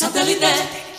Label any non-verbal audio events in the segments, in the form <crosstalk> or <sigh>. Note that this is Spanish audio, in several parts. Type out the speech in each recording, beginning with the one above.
Satellite.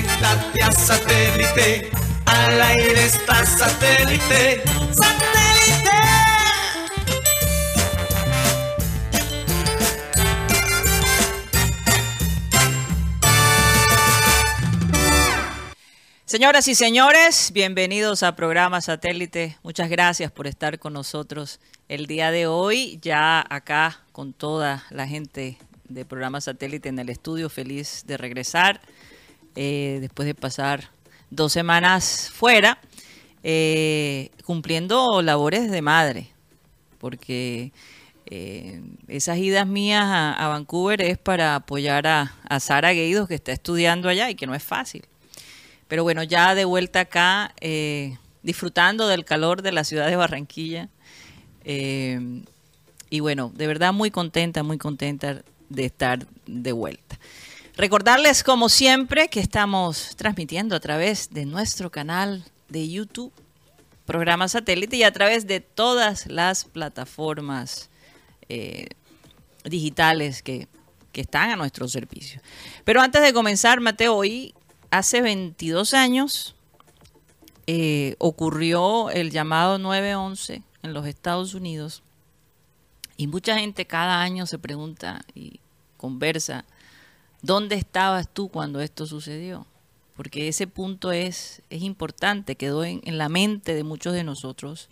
Conéctate satélite. Al aire está satélite. ¡Satélite! Señoras y señores, bienvenidos a programa Satélite. Muchas gracias por estar con nosotros el día de hoy, ya acá con toda la gente de programa Satélite en el estudio, feliz de regresar eh, después de pasar dos semanas fuera, eh, cumpliendo labores de madre, porque eh, esas idas mías a, Vancouver es para apoyar a, Sara Gueidos, que está estudiando allá y que no es fácil. Pero bueno, ya de vuelta acá, disfrutando del calor de la ciudad de Barranquilla. Y bueno, de verdad muy contenta, muy contenta de estar de vuelta. Recordarles, como siempre, que estamos transmitiendo a través de nuestro canal de YouTube, programa satélite, y a través de todas las plataformas eh, digitales que, que están a nuestro servicio. Pero antes de comenzar, Mateo, hoy hace 22 años eh, ocurrió el llamado 911 en los Estados Unidos y mucha gente cada año se pregunta y conversa, ¿dónde estabas tú cuando esto sucedió? Porque ese punto es, es importante, quedó en, en la mente de muchos de nosotros.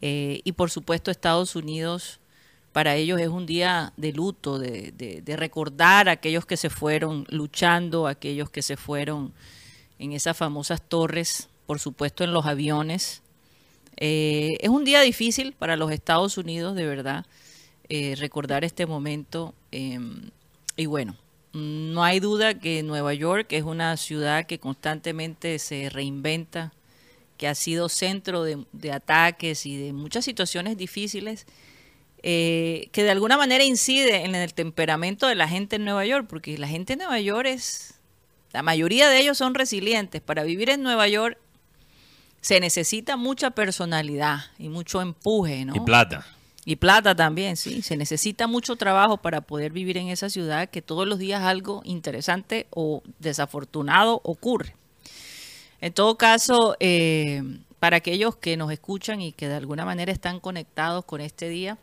Eh, y por supuesto Estados Unidos para ellos es un día de luto, de, de, recordar a aquellos que se fueron luchando, aquellos que se fueron en esas famosas torres, por supuesto en los aviones. Eh, es un día difícil para los Estados Unidos, de verdad, eh, recordar este momento. Eh, y bueno, no hay duda que Nueva York es una ciudad que constantemente se reinventa, que ha sido centro de, ataques y de muchas situaciones difíciles eh, que de alguna manera incide en el temperamento de la gente en Nueva York, porque la gente en Nueva York es, la mayoría de ellos son resilientes. Para vivir en Nueva York se necesita mucha personalidad y mucho empuje, ¿no? Y plata. Y plata también, sí. Se necesita mucho trabajo para poder vivir en esa ciudad que todos los días algo interesante o desafortunado ocurre. En todo caso, eh, para aquellos que nos escuchan y que de alguna manera están conectados con este día,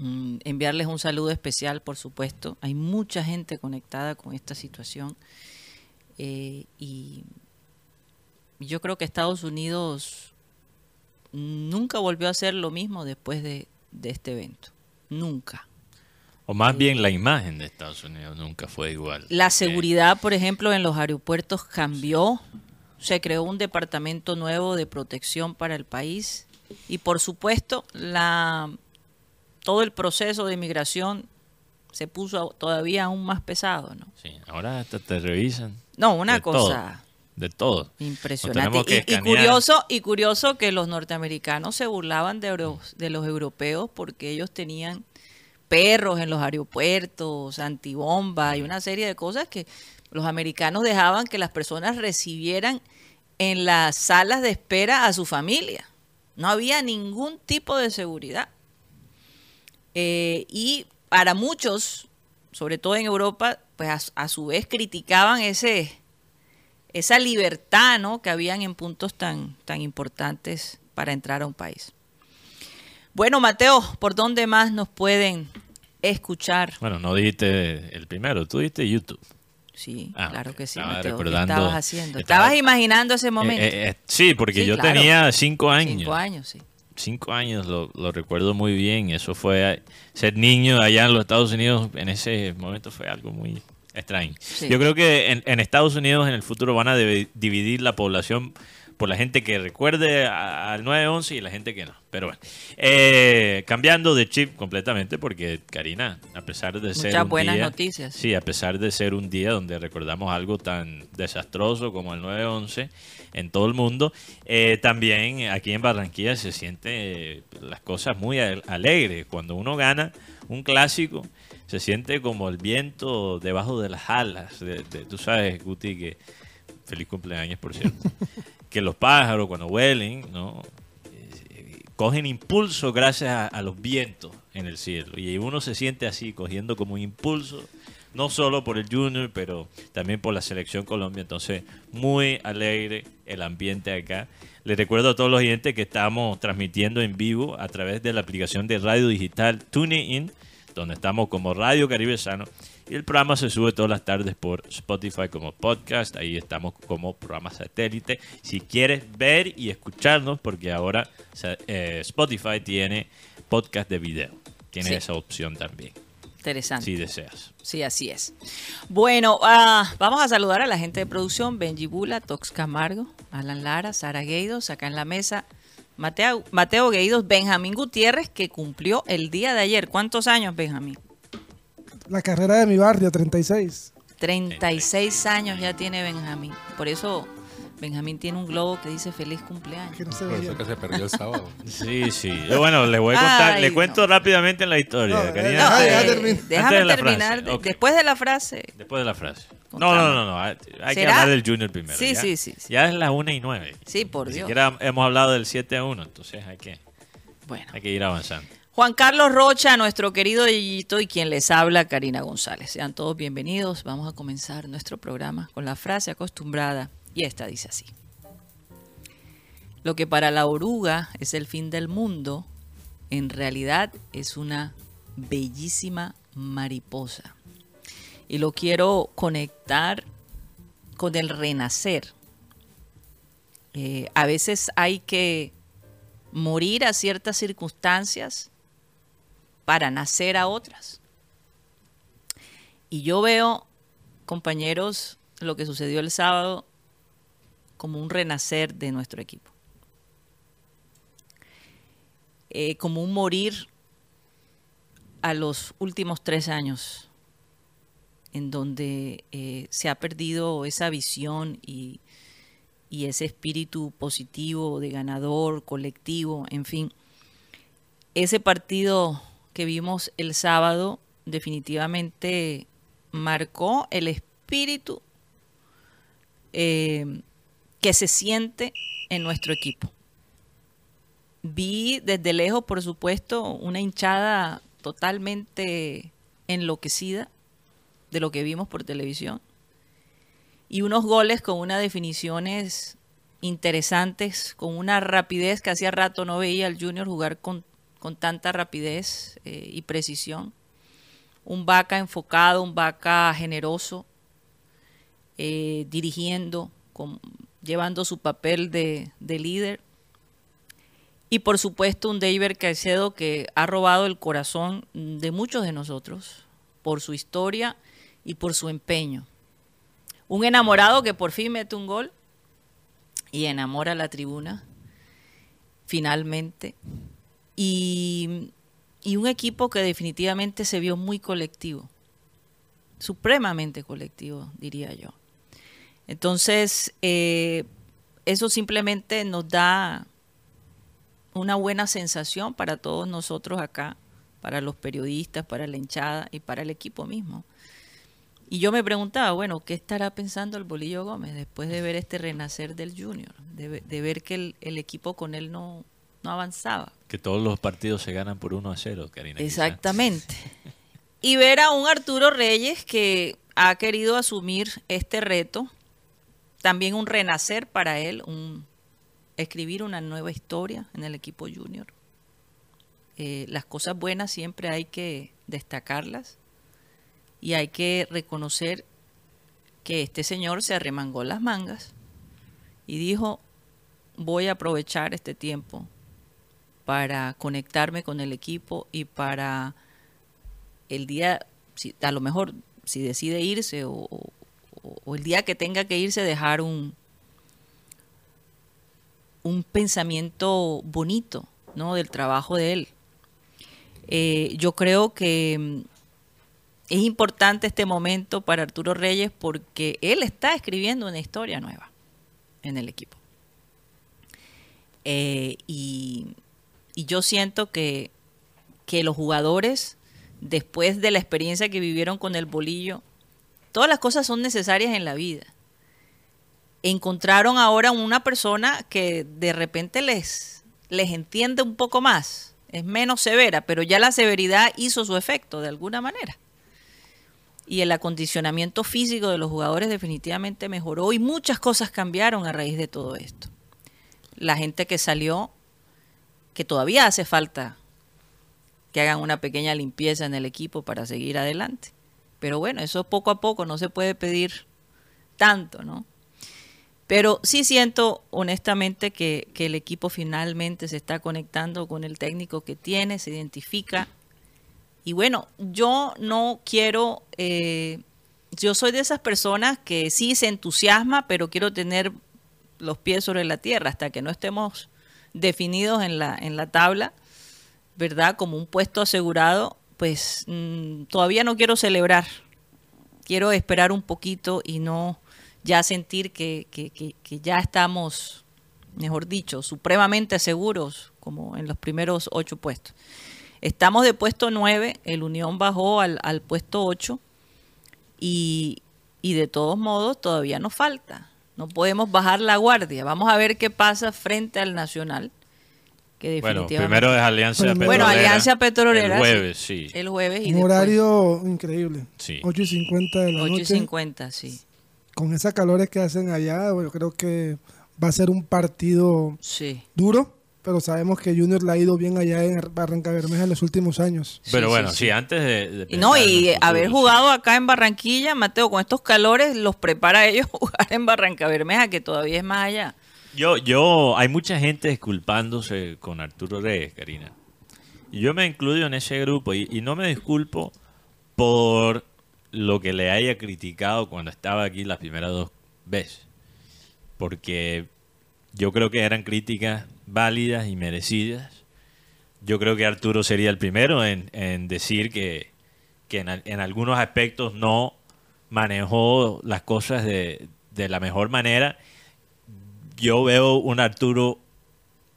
Mm, enviarles un saludo especial, por supuesto. Hay mucha gente conectada con esta situación eh, y yo creo que Estados Unidos nunca volvió a hacer lo mismo después de, de este evento. Nunca. O más bien la imagen de Estados Unidos nunca fue igual. La seguridad, por ejemplo, en los aeropuertos cambió. Se creó un departamento nuevo de protección para el país. Y por supuesto, la todo el proceso de inmigración se puso todavía aún más pesado, ¿no? Sí, ahora hasta te revisan. No, una cosa todo, de todo. impresionante. Y, y, curioso, y curioso que los norteamericanos se burlaban de, de los europeos porque ellos tenían perros en los aeropuertos, antibomba y una serie de cosas que los americanos dejaban que las personas recibieran en las salas de espera a su familia. No había ningún tipo de seguridad. Eh, y para muchos, sobre todo en Europa, pues a, a, su vez criticaban ese, esa libertad ¿no? que habían en puntos tan, tan importantes para entrar a un país. Bueno, Mateo, ¿por dónde más nos pueden escuchar? Bueno, no dijiste el primero, tú dijiste YouTube. Sí, ah, claro que sí, estaba Mateo. Recordando, ¿Qué estabas haciendo? ¿Estabas estaba, imaginando ese momento? Eh, eh, sí, porque sí, yo claro. tenía cinco años. Cinco años, sí cinco años, lo, lo, recuerdo muy bien. Eso fue ser niño allá en los Estados Unidos en ese momento fue algo muy extrañen. Sí. Yo creo que en, en Estados Unidos en el futuro van a divi- dividir la población por la gente que recuerde al 911 y la gente que no. Pero bueno, Eh, cambiando de chip completamente porque Karina, a pesar de ser Muchas buenas día- noticias. Sí, a pesar de ser un día donde recordamos algo tan desastroso como el 911 en todo el mundo, eh, también aquí en Barranquilla se siente eh, las cosas muy al- alegres. Cuando uno gana un clásico, se siente como el viento debajo de las alas. de- de- tú sabes, Guti, que feliz cumpleaños, por cierto. <laughs> que los pájaros cuando huelen, ¿no? Eh, cogen impulso gracias a, a los vientos en el cielo. Y uno se siente así, cogiendo como un impulso, no solo por el Junior, pero también por la selección Colombia. Entonces, muy alegre el ambiente acá. Les recuerdo a todos los oyentes que estamos transmitiendo en vivo a través de la aplicación de radio digital TuneIn, donde estamos como Radio Caribe Sano. Y el programa se sube todas las tardes por Spotify como podcast. Ahí estamos como programa satélite. Si quieres ver y escucharnos, porque ahora eh, Spotify tiene podcast de video. Tiene Sí. esa opción también, Interesante. si deseas. Sí, así es. Bueno, ah, vamos a saludar a la gente de producción, Benji Bula, Tox Camargo, Alan Lara, Sara Gueidos, acá en la mesa, Mateo, Mateo Gueidos, Benjamín Gutiérrez, que cumplió el día de ayer. ¿Cuántos años, Benjamín? La carrera de mi barrio, 36. 36 años ya tiene Benjamín. Por eso Benjamín tiene un globo que dice feliz cumpleaños. Que no se Por eso que se perdió el sábado. <laughs> Sí, sí. Yo, Bueno, les voy a contar, Ay, les cuento no. rápidamente la historia. No. Ah, eh, termina. déjame de terminar. Después de la frase. Después de la frase. No, no, no, no. Hay hay que hablar del Junior primero. Sí, ¿ya? sí, sí, sí. Ya es las 1 y 9. Sí, por Ni Dios. siquiera hemos hablado del 7 a 1, entonces hay que, Bueno. hay que ir avanzando. Juan Carlos Rocha, nuestro querido Yeyito, y quien les habla, Karina González. Sean todos bienvenidos. Vamos a comenzar nuestro programa con la frase acostumbrada, y esta dice así. Lo que para la oruga es el fin del mundo, en realidad es una bellísima mariposa. Y lo quiero conectar con el renacer. Eh, a veces hay que morir a ciertas circunstancias para nacer a otras. Y yo veo, compañeros, lo que sucedió el sábado como un renacer de nuestro equipo. Eh, como un morir a los últimos tres años, en donde eh, se ha perdido esa visión y, ese espíritu positivo de ganador, colectivo, en fin. Ese partido que vimos el sábado definitivamente marcó el espíritu eh, que se siente en nuestro equipo. Vi desde lejos, por supuesto, una hinchada totalmente enloquecida de lo que vimos por televisión y unos goles con unas definiciones interesantes, con una rapidez que hacía rato no veía al Junior jugar con, con tanta rapidez eh, y precisión. Un vaca enfocado, un vaca generoso, eh, dirigiendo, con- llevando su papel de, de líder. Y por supuesto un David Caicedo que ha robado el corazón de muchos de nosotros por su historia y por su empeño. Un enamorado que por fin mete un gol y enamora a la tribuna, finalmente. Y, y un equipo que definitivamente se vio muy colectivo, supremamente colectivo, diría yo. Entonces, eh, eso simplemente nos da una buena sensación para todos nosotros acá, para los periodistas, para la hinchada y para el equipo mismo. Y yo me preguntaba, bueno, ¿qué estará pensando el Bolillo Gómez después de ver este renacer del Junior? De, ve- de ver que el, el equipo con él no, no avanzaba. Que todos los partidos se ganan por 1 a 0, Karina. quizá. Exactamente. <laughs> Y ver a un Arturo Reyes que ha querido asumir este reto, también un renacer para él, un escribir una nueva historia en el equipo junior. Eh, las cosas buenas siempre hay que destacarlas y hay que reconocer que este señor se arremangó las mangas y dijo, voy a aprovechar este tiempo para conectarme con el equipo y para el día, si- a lo mejor si decide irse o, el día que tenga que irse, dejar un, un pensamiento bonito ¿no? del trabajo de él. Eh, yo creo que mm, es importante este momento para Arturo Reyes porque él está escribiendo una historia nueva en el equipo. Eh, y, y yo siento que, que los jugadores, después de la experiencia que vivieron con el bolillo, todas las cosas son necesarias en la vida. Encontraron ahora una persona que de repente les, les entiende un poco más, es menos severa, pero ya la severidad hizo su efecto de alguna manera. Y el acondicionamiento físico de los jugadores definitivamente mejoró y muchas cosas cambiaron a raíz de todo esto. La gente que salió, que todavía hace falta que hagan una pequeña limpieza en el equipo para seguir adelante. Pero bueno, eso poco a poco no se puede pedir tanto, ¿no? Pero sí siento honestamente que, que el equipo finalmente se está conectando con el técnico que tiene, se identifica. Y bueno, yo no quiero, eh, yo soy de esas personas que sí se entusiasma, pero quiero tener los pies sobre la tierra hasta que no estemos definidos en la, en la tabla, ¿verdad? Como un puesto asegurado, pues mm, todavía no quiero celebrar. Quiero esperar un poquito y no ya sentir que, que- que- que ya estamos, mejor dicho, supremamente seguros, como en los primeros ocho puestos. Estamos de puesto 9, el Unión bajó al, al puesto 8 y, y de todos modos todavía nos falta. No podemos bajar la guardia. Vamos a ver qué pasa frente al Nacional. Que Bueno, definitivamente- primero es Alianza Bueno, Petrolera. Bueno, Alianza Petrolera. El jueves, sí. El jueves y Un después horario increíble. Sí. 8 y 50 de la 8 y noche. 50, sí. Con esas calores que hacen allá, bueno, creo que va a ser un partido Sí. duro, pero sabemos que Junior le ha ido bien allá en Barranca Bermeja en los últimos años. Pero Sí, bueno, sí, sí, sí. antes de, no, y haber sí. jugado acá en Barranquilla, Mateo, con estos calores, los prepara a ellos <laughs> jugar en Barranca Bermeja, que todavía es más allá. Yo, yo, hay mucha gente disculpándose con Arturo Reyes, Karina. Y yo me incluyo en ese grupo y, y no me disculpo por lo que le haya criticado cuando estaba aquí las primeras dos veces. Porque yo creo que eran críticas válidas y merecidas. Yo creo que Arturo sería el primero en, en decir que, que en, al- en algunos aspectos no manejó las cosas de, de la mejor manera yo veo un Arturo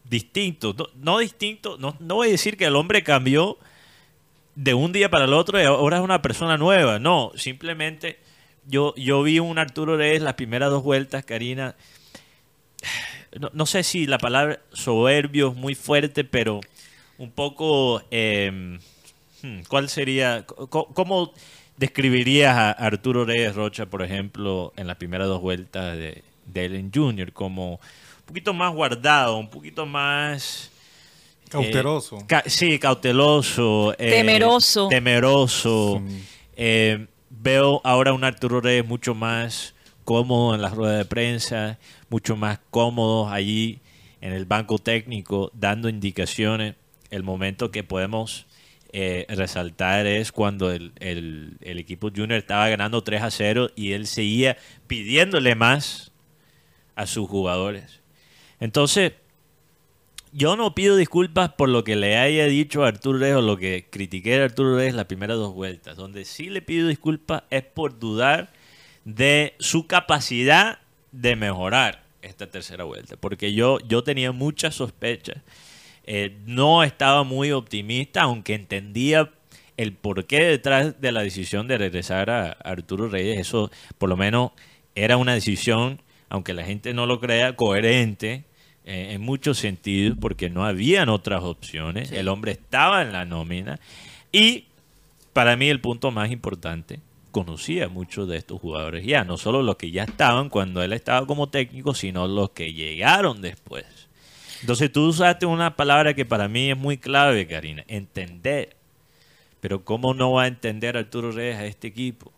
distinto. No, no distinto, no, no voy a decir que el hombre cambió de un día para el otro y ahora es una persona nueva. No, simplemente yo, yo vi un Arturo Reyes las primeras dos vueltas, Karina. No, no sé si la palabra soberbio es muy fuerte, pero un poco... eh, hmm, ¿Cuál sería? ¿Cómo describirías a Arturo Reyes Rocha, por ejemplo, en las primeras dos vueltas de, de Ellen Jr. como un poquito más guardado, un poquito más... eh, Cauteloso. ca- sí, cauteloso. eh, Temeroso. Temeroso. Sí. Eh, veo ahora un Arturo Reyes mucho más cómodo en las ruedas de prensa, mucho más cómodo allí en el banco técnico, dando indicaciones. El momento que podemos eh, resaltar es cuando el, el- el equipo junior estaba ganando 3 a 0 y él seguía pidiéndole más a sus jugadores. Entonces, yo no pido disculpas por lo que le haya dicho a Arturo Reyes o lo que critiqué a Arturo Reyes las primeras dos vueltas. Donde sí le pido disculpas es por dudar de su capacidad de mejorar esta tercera vuelta. Porque yo, yo tenía muchas sospechas. Eh, no estaba muy optimista, aunque entendía el porqué detrás de la decisión de regresar a Arturo Reyes. Eso por lo menos era una decisión, aunque la gente no lo crea, coherente eh, en muchos sentidos, porque no habían otras opciones. El hombre estaba en la nómina. Y para mí el punto más importante, conocía muchos de estos jugadores ya, no solo los que ya estaban cuando él estaba como técnico, sino los que llegaron después. Entonces tú usaste una palabra que para mí es muy clave, Karina, entender. Pero ¿cómo no va a entender Arturo Reyes a este equipo?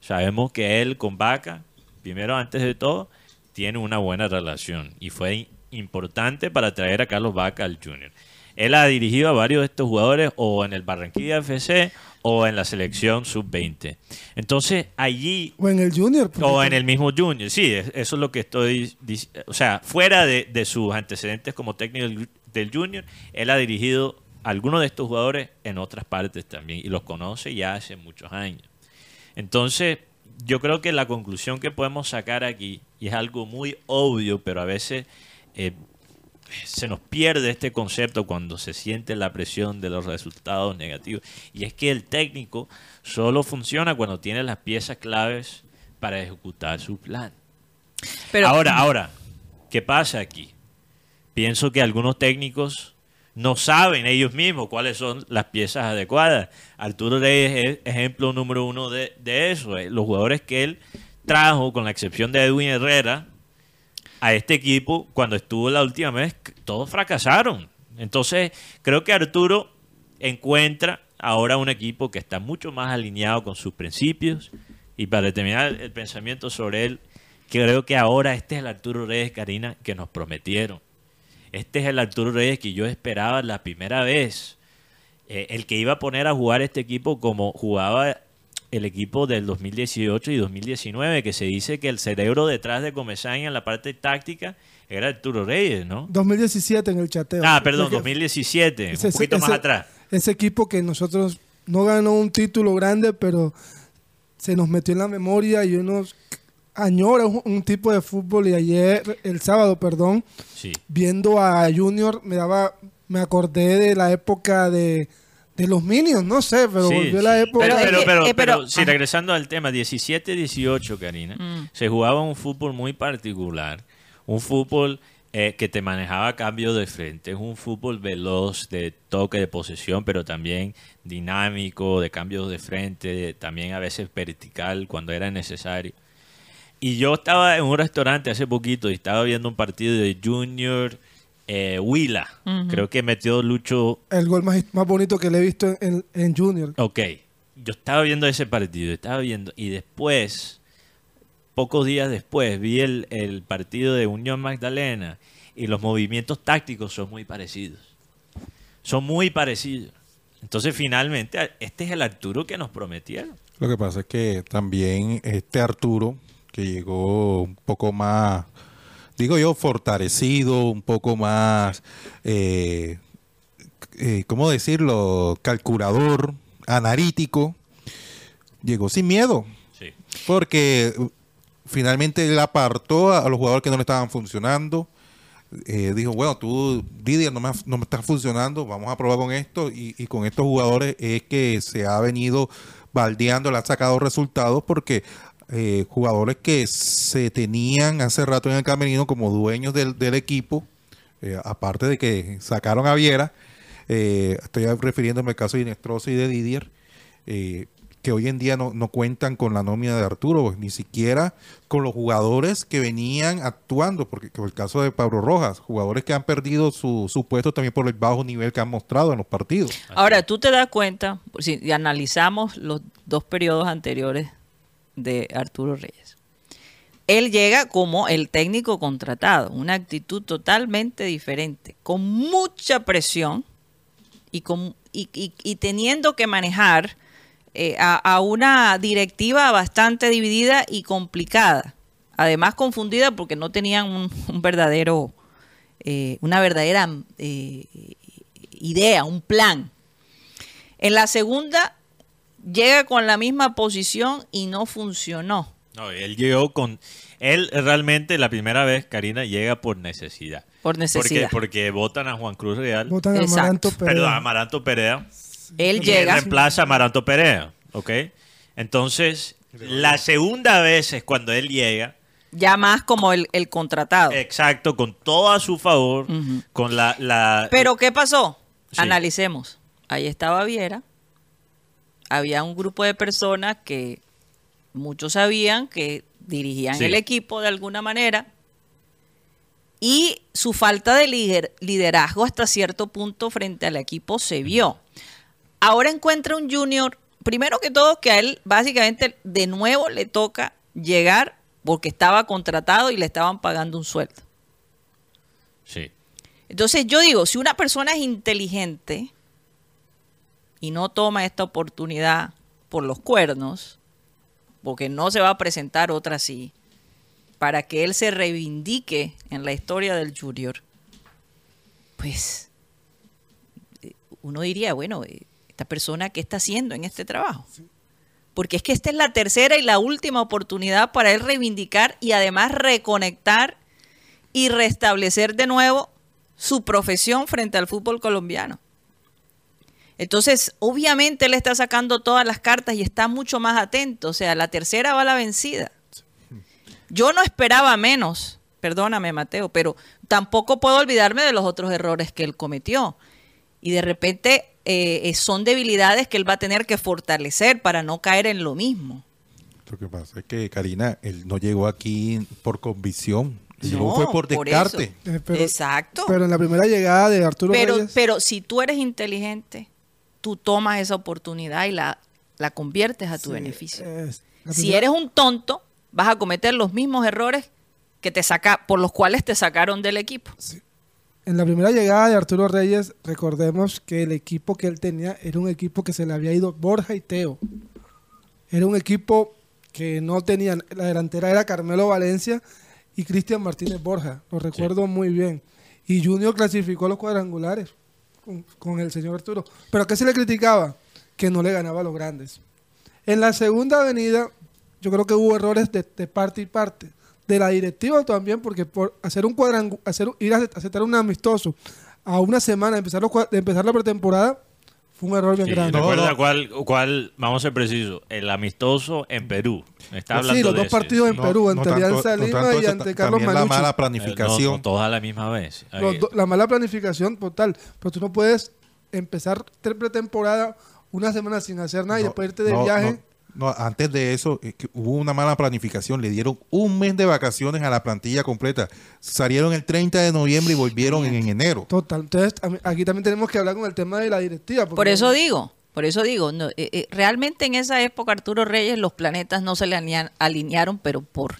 Sabemos que él con Vaca, primero antes de todo, tiene una buena relación y fue importante para traer a Carlos Vaca al Junior. Él ha dirigido a varios de estos jugadores o en el Barranquilla FC o en la selección sub-20. Entonces, allí... O en el Junior. O en el mismo Junior, sí, es- eso es lo que estoy diciendo. O sea, fuera de, de sus antecedentes como técnico del, del Junior, él ha dirigido a algunos de estos jugadores en otras partes también y los conoce ya hace muchos años. Entonces, yo creo que la conclusión que podemos sacar aquí, y es algo muy obvio, pero a veces eh, se nos pierde este concepto cuando se siente la presión de los resultados negativos, y es que el técnico solo funciona cuando tiene las piezas claves para ejecutar su plan. Pero, ahora, ahora, ¿qué pasa aquí? Pienso que algunos técnicos no saben ellos mismos cuáles son las piezas adecuadas. Arturo Reyes es ejemplo número uno de, de eso. eh. Los jugadores que él trajo, con la excepción de Edwin Herrera, a este equipo, cuando estuvo la última vez, todos fracasaron. Entonces, creo que Arturo encuentra ahora un equipo que está mucho más alineado con sus principios. Y para terminar el pensamiento sobre él, creo que ahora este es el Arturo Reyes, Karina, que nos prometieron. Este es el Arturo Reyes que yo esperaba la primera vez. Eh, el que iba a poner a jugar este equipo como jugaba el equipo del 2018 y 2019, que se dice que el cerebro detrás de Comesaña en la parte táctica era Arturo Reyes, ¿no? 2017 en el chateo. Ah, perdón, Ese- 2017, ese- un poquito más atrás. Ese equipo que nosotros no ganó un título grande, pero se nos metió en la memoria y uno añora un, un tipo de fútbol. Y ayer, el sábado, perdón, Sí. viendo a Junior, me daba, me acordé de la época de, de los Minions, no sé, pero Sí, volvió sí. la época. Pero, Pero pero, eh, pero- pero, sí, regresando al tema, 17-18, Karina, Mm. se jugaba un fútbol muy particular, un fútbol eh, que te manejaba cambio de frente, es un fútbol veloz, de toque de posesión, pero también dinámico, de cambios de frente, también a veces vertical cuando era necesario. Y yo estaba en un restaurante hace poquito y estaba viendo un partido de Junior eh, Huila. Creo que metió Lucho El gol más, más bonito que le he visto en, en- en Junior. Ok, yo estaba viendo ese partido, estaba viendo, y después, pocos días después, vi el, el partido de Unión Magdalena y los movimientos tácticos son muy parecidos. Son muy parecidos. Entonces, finalmente, este es el Arturo que nos prometieron. Lo que pasa es que también este Arturo, que llegó un poco más, digo yo, fortalecido, un poco más, eh, eh, ¿cómo decirlo? Calculador, analítico, llegó sin miedo, Sí. porque uh, finalmente él apartó a, a los jugadores que no le estaban funcionando. Eh, dijo, bueno, tú, Didier, no me, no me estás funcionando, vamos a probar con esto. Y, y con estos jugadores es que se ha venido baldeando, le ha sacado resultados porque eh, jugadores que se tenían hace rato en el camerino como dueños del, del equipo, eh, aparte de que sacaron a Viera, eh, estoy refiriéndome al caso de Inestrosa y de Didier, eh, que hoy en día no, no cuentan con la nómina de Arturo, ni siquiera con los jugadores que venían actuando, porque como el caso de Pablo Rojas, jugadores que han perdido su, su puesto también por el bajo nivel que han mostrado en los partidos. Ahora, tú te das cuenta, si analizamos los dos periodos anteriores de Arturo Reyes, él llega como el técnico contratado, una actitud totalmente diferente, con mucha presión y, con, y, y- teniendo que manejar eh, a, a una directiva bastante dividida y complicada. Además confundida porque no tenían un, un verdadero, eh, una verdadera eh, idea, un plan. En la segunda llega con la misma posición y no funcionó. No, él llegó con... Él realmente la primera vez, Karina, llega por necesidad. Por necesidad. Porque, porque votan a Juan Cruz Real. Votan a. Amaranto Perdón, a. Amaranto Perea. Él llega. reemplaza a Amaranto Perea, ¿ok? Entonces, la segunda vez es cuando él llega, ya más como el, el contratado. exacto, con todo a su favor, con la... la Pero ¿qué pasó? Sí. Analicemos. Ahí estaba Viera. Había un grupo de personas que muchos sabían que dirigían Sí. el equipo de alguna manera. Y su falta de lider- liderazgo hasta cierto punto frente al equipo se vio. Ahora encuentra un junior, primero que todo, que a él básicamente de nuevo le toca llegar porque estaba contratado y le estaban pagando un sueldo. Sí, Entonces yo digo, si una persona es inteligente y no toma esta oportunidad por los cuernos, porque no se va a presentar otra así, para que él se reivindique en la historia del Junior, pues uno diría, bueno, eh, esta persona, ¿qué está haciendo en este trabajo? Porque es que esta es la tercera y la última oportunidad para él reivindicar y además reconectar y restablecer de nuevo su profesión frente al fútbol colombiano. Entonces, obviamente él está sacando todas las cartas y está mucho más atento. O sea, la tercera va a la vencida. Yo no esperaba menos, perdóname Mateo, pero tampoco puedo olvidarme de los otros errores que él cometió. Y de repente eh, son debilidades que él va a tener que fortalecer para no caer en lo mismo. Lo que pasa es que Karina, él no llegó aquí por convicción. No, fue por por descarte. Eh, pero- Exacto. Pero en la primera llegada de Arturo Pero, Reyes, pero si tú eres inteligente, tú tomas esa oportunidad y la, la conviertes a tu sí, beneficio. es- Si eres un tonto, vas a cometer los mismos errores que te saca, por los cuales te sacaron del equipo. En la primera llegada de Arturo Reyes, recordemos que el equipo que él tenía era un equipo que se le había ido Borja y Teo. Era un equipo que no tenían, la delantera era Carmelo Valencia y Cristian Martínez Borja, lo recuerdo muy bien. Y Junior clasificó los cuadrangulares con, el señor Arturo. ¿Pero qué se le criticaba? Que no le ganaba a los grandes. En la segunda avenida, yo creo que hubo errores de, parte y parte. De la directiva también, porque por hacer un cuadrangu hacer, ir a aceptar un amistoso a una semana empezar, los de empezar la pretemporada, fue un error bien Sí, grande. recuerda no. Cuál, cuál, vamos a ser precisos, el amistoso en Perú. Está Pues hablando sí, los de dos ese. partidos en Perú, no ante no tanto y ante Carlos también la Manucci. mala Eh, no, planificación. no todos a la misma vez. Do- la mala planificación total. Pero tú no puedes empezar tre- pretemporada una semana sin hacer nada y después irte de no, viaje. No, antes de eso, es que hubo una mala planificación. Le dieron un mes de vacaciones a la plantilla completa. Salieron el 30 de noviembre y volvieron en, en enero. Total. Entonces, aquí también tenemos que hablar con el tema de la directiva. porque- Por eso digo, por eso digo, no, eh, eh, realmente en esa época Arturo Reyes los planetas no se le alinea- alinearon, pero por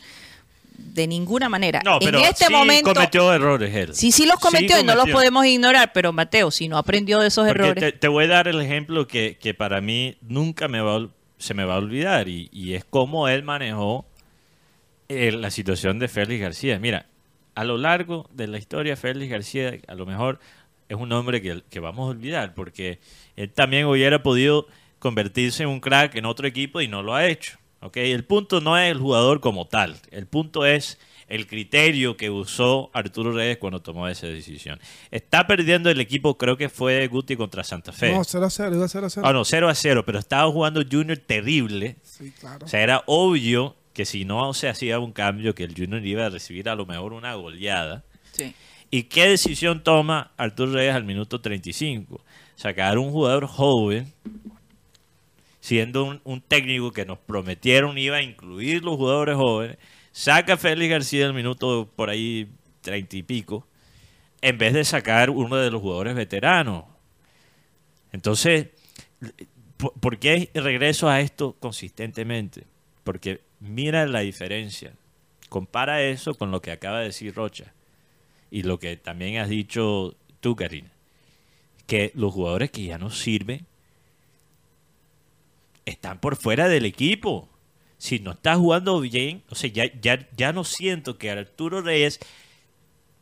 de ninguna manera. no, pero en este sí momento cometió errores él. sí sí los cometió y no los podemos ignorar, pero Mateo, si no aprendió de esos Porque errores, te, te voy a dar el ejemplo que, que para mí nunca me va, se me va a olvidar y, y es cómo él manejó eh, la situación de Félix García. Mira, a lo largo de la historia, Félix García a lo mejor es un hombre que, que vamos a olvidar porque él también hubiera podido convertirse en un crack en otro equipo y no lo ha hecho. ¿ok? El punto no es el jugador como tal, el punto es el criterio que usó Arturo Reyes cuando tomó esa decisión. Está perdiendo el equipo, creo que fue Guti contra Santa Fe. No, 0 a 0, iba 0 a 0. Ah, no, 0 a 0, pero estaba jugando Junior terrible. Sí, claro. O sea, era obvio que si no se hacía un cambio, que el Junior iba a recibir a lo mejor una goleada. sí. ¿Y qué decisión toma Arturo Reyes al minuto 35? Sacar un jugador joven, siendo un, un técnico que nos prometieron iba a incluir los jugadores jóvenes, saca a Félix García al minuto por ahí 30 y pico, en vez de sacar uno de los jugadores veteranos. Entonces, ¿por, por qué regreso a esto consistentemente? Porque mira la diferencia. Compara eso con lo que acaba de decir Rocha y lo que también has dicho tú, Karina, que los jugadores que ya no sirven están por fuera del equipo. Si no está jugando bien, o sea, ya, ya, ya no siento que Arturo Reyes,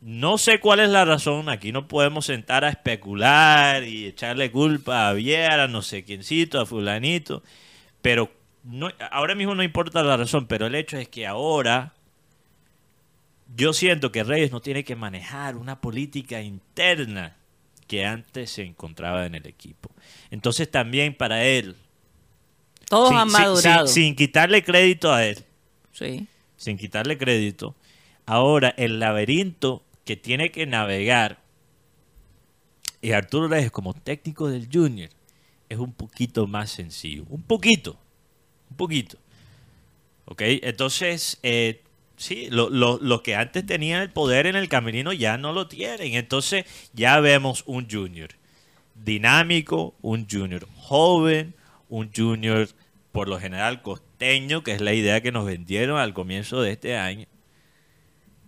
no sé cuál es la razón, aquí no podemos sentar a especular y echarle culpa a Viera, no sé quiéncito, a fulanito, pero no, ahora mismo no importa la razón, pero el hecho es que ahora yo siento que Reyes no tiene que manejar una política interna que antes se encontraba en el equipo. Entonces también para él, Todos sin, han sin- madurado. sin- sin quitarle crédito a él, Sí. sin quitarle crédito, ahora el laberinto que tiene que navegar y Arturo Reyes como técnico del Junior es un poquito más sencillo, un poquito, un poquito. ¿Ok? Entonces, eh, sí, lo, lo- los que antes tenían el poder en el camerino ya no lo tienen. Entonces, ya vemos un Junior dinámico, un Junior joven, un Junior por lo general costeño, que es la idea que nos vendieron al comienzo de este año.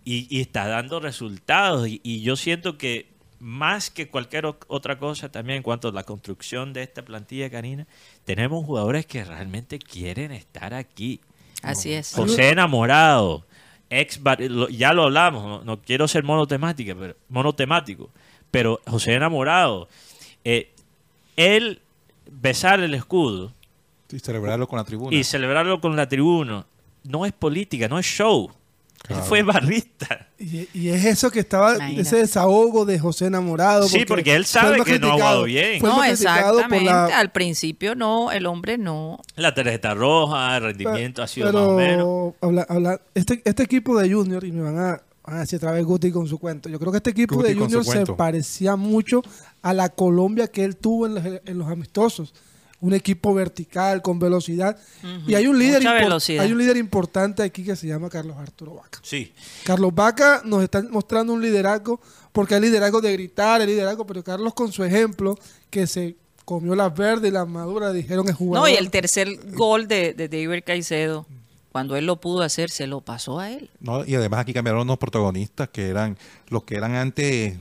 Y, y está dando resultados. Y, y yo siento que más que cualquier otra cosa también en cuanto a la construcción de esta plantilla canina, tenemos jugadores que realmente quieren estar aquí. Así es. José Enamorado, ex ya lo hablamos, no, no quiero ser monotemática, pero, monotemático, pero José Enamorado, eh, él besar el escudo Y celebrarlo con la tribuna. y celebrarlo con la tribuna no es política, no es show. Claro. Él fue barrista. Y, y es eso que estaba, Imagínate. ese desahogo de José Enamorado. Sí, porque él sabe que no ha jugado bien. Fue no, exactamente. la- Al principio no, el hombre no. La tarjeta roja, el rendimiento ha sido pero más o menos. habla- habla- este, este equipo de Junior, y me van a, van a decir otra vez Guti con su cuento, yo creo que este equipo Guti de Junior se parecía mucho a la Colombia que él tuvo en los, en los amistosos. Un equipo vertical, con velocidad. Y hay un, líder hay un líder importante aquí que se llama Carlos Arturo Vaca. Sí, Carlos Vaca nos está mostrando un liderazgo, porque hay liderazgo de gritar, hay liderazgo, pero Carlos con su ejemplo, que se comió las verdes y las maduras, dijeron es jugador. No, y el tercer gol de, de David Caicedo, cuando él lo pudo hacer, se lo pasó a él. ¿no? Y además aquí cambiaron unos protagonistas que eran los que eran antes,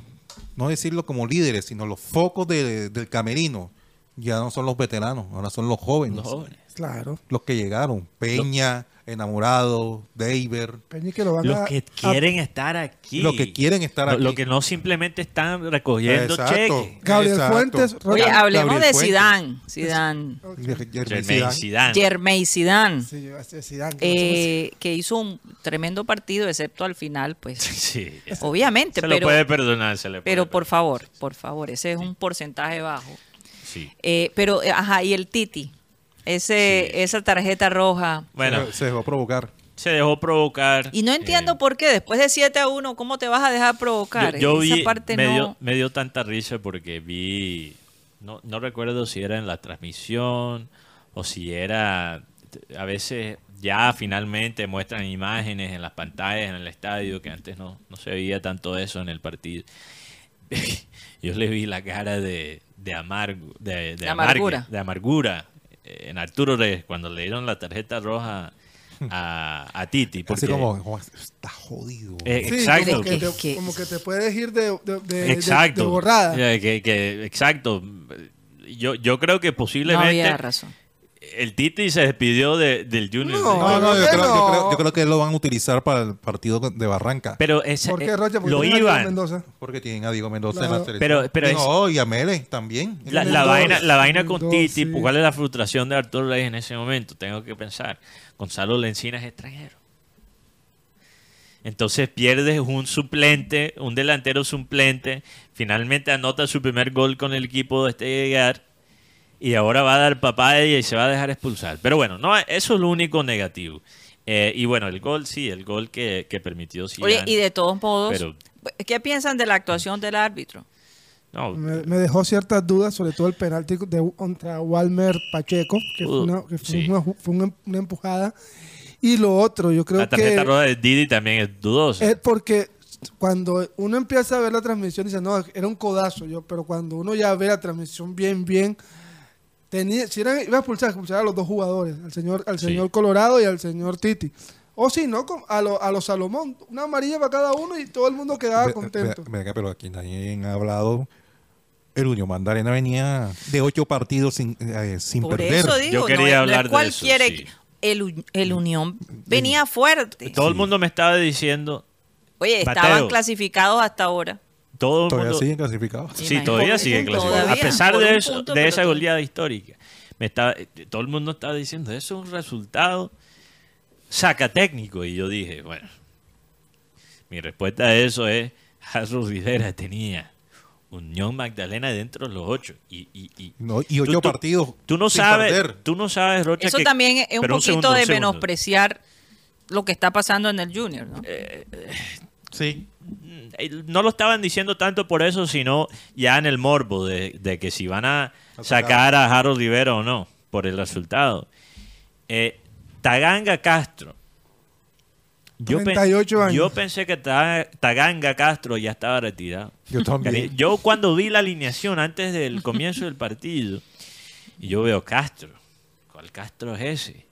no decirlo como líderes, sino los focos de- del camerino. Ya no son los veteranos, ahora son los jóvenes. los jóvenes. Claro. Los que llegaron. Peña, Enamorado, David. Peña que lo van Los a- que a- quieren estar aquí. Los que quieren estar Lo- aquí. Lo que no simplemente están recogiendo Exacto. cheques. Gabriel Exacto. Fuentes, Oye, hablemos Gabriel de iba a decir Zidane, que eh, hizo un tremendo partido, excepto al final, pues, <laughs> Sí. obviamente, Se lo pero, puede perdonar, se le puede pero por favor, por favor, ese es un porcentaje bajo. Sí. Eh, pero, eh, ajá, y el Titi, ese, Sí. esa tarjeta roja. Bueno, Se, se dejó provocar. se dejó provocar. Y no entiendo eh, por qué, después de 7 a 1, ¿cómo te vas a dejar provocar? Yo, yo esa vi, parte me, no. dio, me dio tanta risa porque vi, no, no recuerdo si era en la transmisión o si era, a veces ya finalmente muestran imágenes en las pantallas en el estadio, que antes no, no se veía tanto eso en el partido. <laughs> Yo le vi la cara de, de, amargo, de, de, De amargue, amargura. de amargura eh, en Arturo Reyes cuando le dieron la tarjeta roja a, a Titi. Así como, "Oh, está jodido. Eh, Sí, exacto. Como que, te, que- como que te puedes ir de, de, Exacto. de borrada. Ya, que- que- exacto. Yo, yo creo que No posiblemente había razón. El Titi se despidió de- del Junior. No, No, no, yo ¿por qué creo, yo, no? creo, yo creo que lo van a utilizar para el partido de Barranca. Pero ese, ¿Por qué, eh, Rocha? Porque lo tiene a Diego iban. Mendoza. Porque tienen a Diego Mendoza en la selección. Pero- pero es- no, y a Mele también. La, vaina, la vaina con Mendoza, Titi, sí. ¿cuál es la frustración de Arturo Reyes en ese momento? Tengo que pensar. Gonzalo Lencina es extranjero. Entonces pierdes un suplente, un delantero suplente. Finalmente anota su primer gol con el equipo de este llegar. Y ahora va a dar papaya y se va a dejar expulsar. Pero bueno, no, eso es lo único negativo. Eh, y bueno, el gol sí, el gol que, que permitió Zidane. Oye, y de todos modos, Pero- ¿qué piensan de la actuación del árbitro? No, Me, me dejó ciertas dudas, sobre todo el penalti de, contra Walmer Pacheco, que fue, una, que fue sí. una, fue una- una empujada. Y lo otro, yo creo la tarjeta que roja de Didi también es dudosa. es porque cuando uno empieza a ver la transmisión, dice, no, era un codazo, yo, pero cuando uno ya ve la transmisión bien, bien, tenía, si era, iba a expulsar, expulsar a los dos jugadores, al señor, al Sí. señor Colorado y al señor Titi. O si no, a los a los Salomón, una amarilla para cada uno y todo el mundo quedaba contento. venga, pero aquí nadie ha hablado. El Unión Mandarena venía de ocho partidos sin, eh, sin Por perder. eso digo, Yo quería no hablar es de cualquier eso, sí. el, el Unión venía fuerte. Todo el mundo me estaba diciendo, Oye, Mateo. estaban clasificados hasta ahora. Todo Todavía mundo, siguen clasificados. Sí, todavía Por sigue un punto, clasificado. A pesar de eso, punto, de esa goleada histórica. Me estaba, todo el mundo estaba diciendo, eso es un resultado saca técnico. Y yo dije, bueno, mi respuesta a eso es, Harold Rivera tenía Unión Magdalena dentro de los ocho. Y, y, y No, y tú- ocho tú- partidos Tú no sabes, perder. tú no sabes, Rocha, Eso que- también es un poquito segundo, de menospreciar lo que está pasando en el Junior, ¿no? Sí. Eh, no lo estaban diciendo tanto por eso, sino ya en el morbo de, de que si van a sacar a Harold Rivera o no, por el resultado. Eh, Taganga Castro. Yo, pen- 38 años. yo pensé que Ta- Taganga Castro ya estaba retirado. Yo también. Yo cuando vi la alineación antes del <laughs> comienzo del partido, yo veo Castro. ¿Cuál Castro es ese?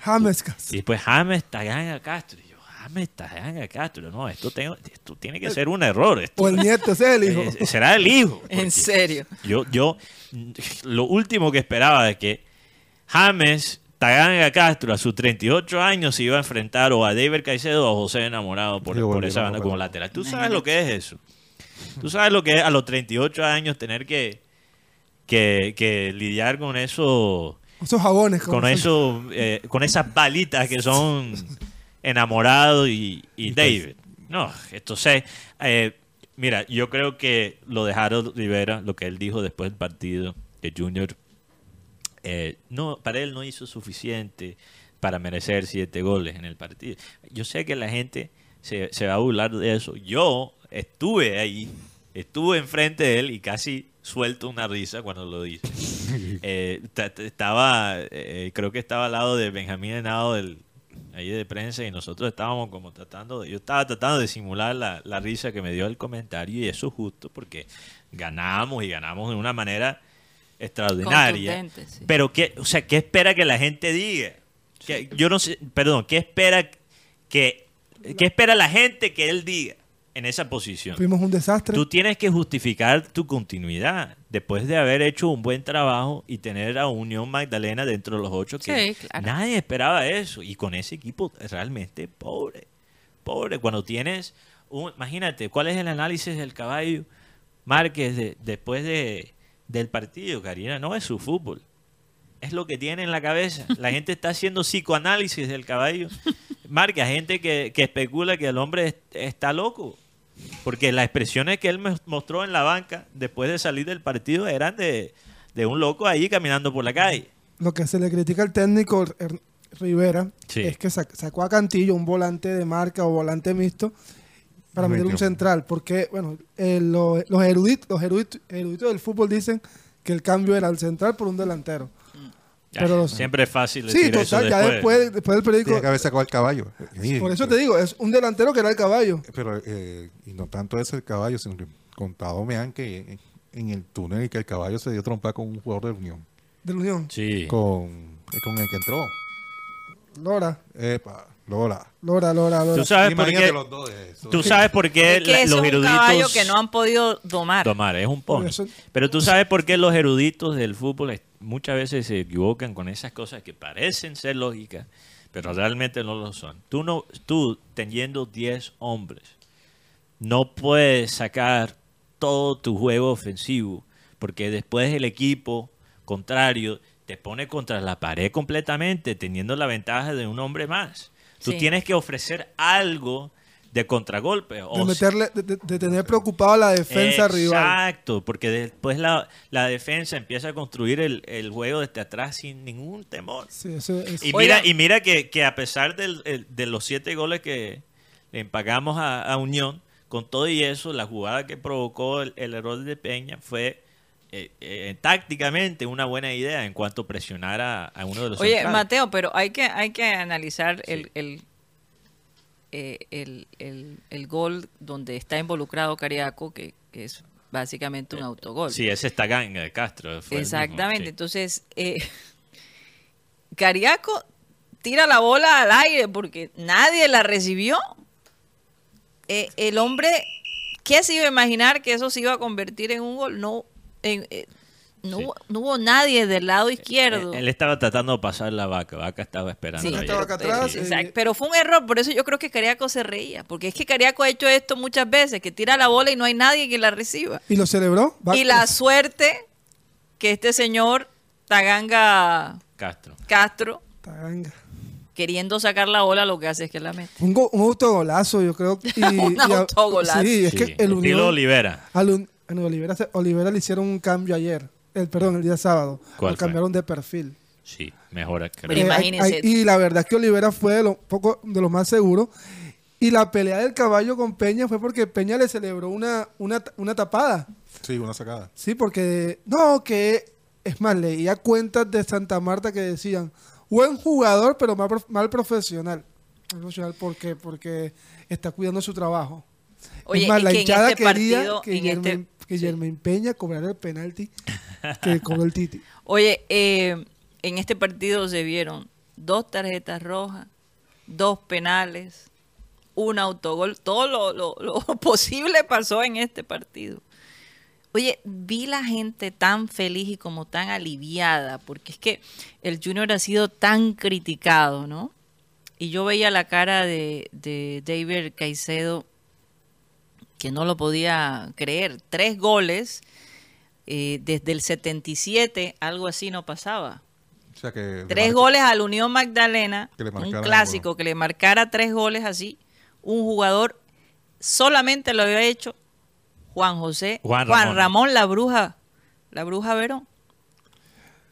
James Castro. Y después James Taganga Castro. Yo, James Tajanga Castro. No, esto, tengo- esto tiene que ser un error. esto- O el nieto, ese es el hijo. eh, <laughs> será el hijo. En serio. Yo, yo, lo último que esperaba de que James Taganga Castro a sus 38 años se iba a enfrentar o a David Caicedo o a José Enamorado por, Sí, por esa banda como lateral. ¿Tú sabes lo que es eso? ¿Tú sabes lo que es a los 38 años tener que, que, que lidiar con eso? Esos jabones. con son. eso, eh, con esas balitas que son <laughs> enamorado y, y David. No, entonces, eh, mira, yo creo que lo de Harold Rivera, lo que él dijo después del partido, que Junior, eh, no, para él no hizo suficiente para merecer siete goles en el partido. Yo sé que la gente se, se va a burlar de eso. Yo estuve ahí, estuve enfrente de él y casi suelto una risa cuando lo dice. <laughs> Eh, ta- ta- estaba, eh, creo que estaba al lado de Benjamín Henao del ahí de prensa y nosotros estábamos como tratando, de- yo estaba tratando de simular la, la risa que me dio el comentario y eso justo porque ganamos y ganamos de una manera extraordinaria. Sí. Pero qué, o sea, ¿qué espera que la gente diga? Que- yo no sé, perdón, ¿qué espera que qué espera la gente que él diga en esa posición? Fuimos un desastre. Tú tienes que justificar tu continuidad después de haber hecho un buen trabajo y tener a Unión Magdalena dentro de los ocho que Sí, claro. nadie esperaba eso y con ese equipo realmente pobre, pobre. Cuando tienes, un, imagínate, ¿cuál es el análisis del caballo Márquez de- después de, del partido, Karina? No es su fútbol. Es lo que tiene en la cabeza. La gente está haciendo psicoanálisis del caballo. <laughs> Márquez, gente que, que especula que el hombre es- está loco. Porque las expresiones que él me mostró en la banca después de salir del partido eran de, de un loco ahí caminando por la calle. Lo que se le critica al técnico Er- Rivera Sí. es que sac- sacó a Cantillo un volante de marca o volante mixto para meter un central. Porque, bueno, eh, lo- los, eruditos, los eruditos, eruditos del fútbol dicen que el cambio era el central por un delantero. Pero los- Siempre es fácil Sí, decir eso total, ya después, después del periódico. Tiene que haber sacado el caballo. Sí, Por eso pero- te digo, es un delantero que era el caballo. Pero, eh, y no tanto es el caballo, sino que contado me han que en el túnel y que el caballo se dio trompa con un jugador de Unión. De la Unión. Sí. Con, con el que entró. Lora, Epa. Lora, Lora, Lora. Tú sabes por qué, los dos. eso. tú sabes por qué la- los es un eruditos caballo que no han podido domar. Tomar, es un pony. eso- Pero tú sabes por qué los eruditos del fútbol es- muchas veces se equivocan con esas cosas que parecen ser lógicas, pero realmente no lo son. Tú, no, tú teniendo 10 hombres, no puedes sacar todo tu juego ofensivo, porque después el equipo contrario te pone contra la pared completamente, teniendo la ventaja de un hombre más. Tú Sí. tienes que ofrecer algo de contragolpe. de, o meterle, de, de- de tener preocupado a la defensa rival. Exacto, porque después la, la defensa empieza a construir el, el juego desde atrás sin ningún temor. Sí, eso es- Y Oiga. mira, y mira que, que a pesar del- el- de los siete goles que le empagamos a, a Unión, con todo y eso, la jugada que provocó el, el error de Peña fue eh, eh, tácticamente una buena idea en cuanto a presionar a, a uno de los Oye, centrales. Mateo, pero hay que, hay que analizar el, el, eh, el, el- el gol donde está involucrado Cariaco, que, que es básicamente un autogol. Sí, ese está Ganga de Castro. fue el mismo, Exactamente. sí. Entonces, eh, <laughs> Cariaco tira la bola al aire porque nadie la recibió. Eh, el hombre, ¿qué se iba a imaginar que eso se iba a convertir en un gol? No, en- eh, no, Sí. hubo, no hubo nadie del lado izquierdo. Él, él estaba tratando de pasar la vaca. Vaca estaba esperando. Sí. Estaba acá pero- atrás, pero- eh, exacto, pero fue un error, por eso yo creo que Cariaco se reía, porque es que Cariaco ha hecho esto muchas veces, que tira la bola y no hay nadie que la reciba. Y lo celebró. Y la suerte que este señor Taganga Castro. Queriendo sacar la bola, lo que hace es que la mete. Un, go- un autogolazo, yo creo. <laughs> Y, Un y a- autogolazo. Sí, es Sí, que el estilo Unión... Olivera. al Un- bueno, Olivera, se- Olivera le hicieron un cambio ayer. El, perdón, el día sábado. ¿Cuál Lo fue? cambiaron de perfil. Sí, mejora. creo. Pero Eh, imagínense. hay- hay- y la verdad es que Olivera fue de lo, poco, de lo más seguro. Y la pelea del caballo con Peña fue porque Peña le celebró una, una, una tapada. Sí, una sacada. Sí, porque no, que es más, leía cuentas de Santa Marta que decían, buen jugador, pero mal, mal profesional. Mal profesional, ¿por qué? Porque está cuidando su trabajo. Oye, es más, la hinchada este quería partido, que, en Germain, este- que. Germain Peña cobrara el penalti que cobró el Titi. <laughs> Oye, eh, en este partido se vieron dos tarjetas rojas, dos penales, un autogol. Todo lo, lo- lo <laughs> posible pasó en este partido. Oye, vi la gente tan feliz y como tan aliviada, porque es que el Junior ha sido tan criticado, ¿no? Y yo veía la cara de, de David Caicedo que no lo podía creer. Tres goles eh, desde el 77, algo así no pasaba. O sea que Tres goles al Unión Magdalena, un clásico que le marcara tres goles así, un jugador solamente lo había hecho Juan José, Juan Juan, Ramón. Ramón. la bruja, la bruja Verón.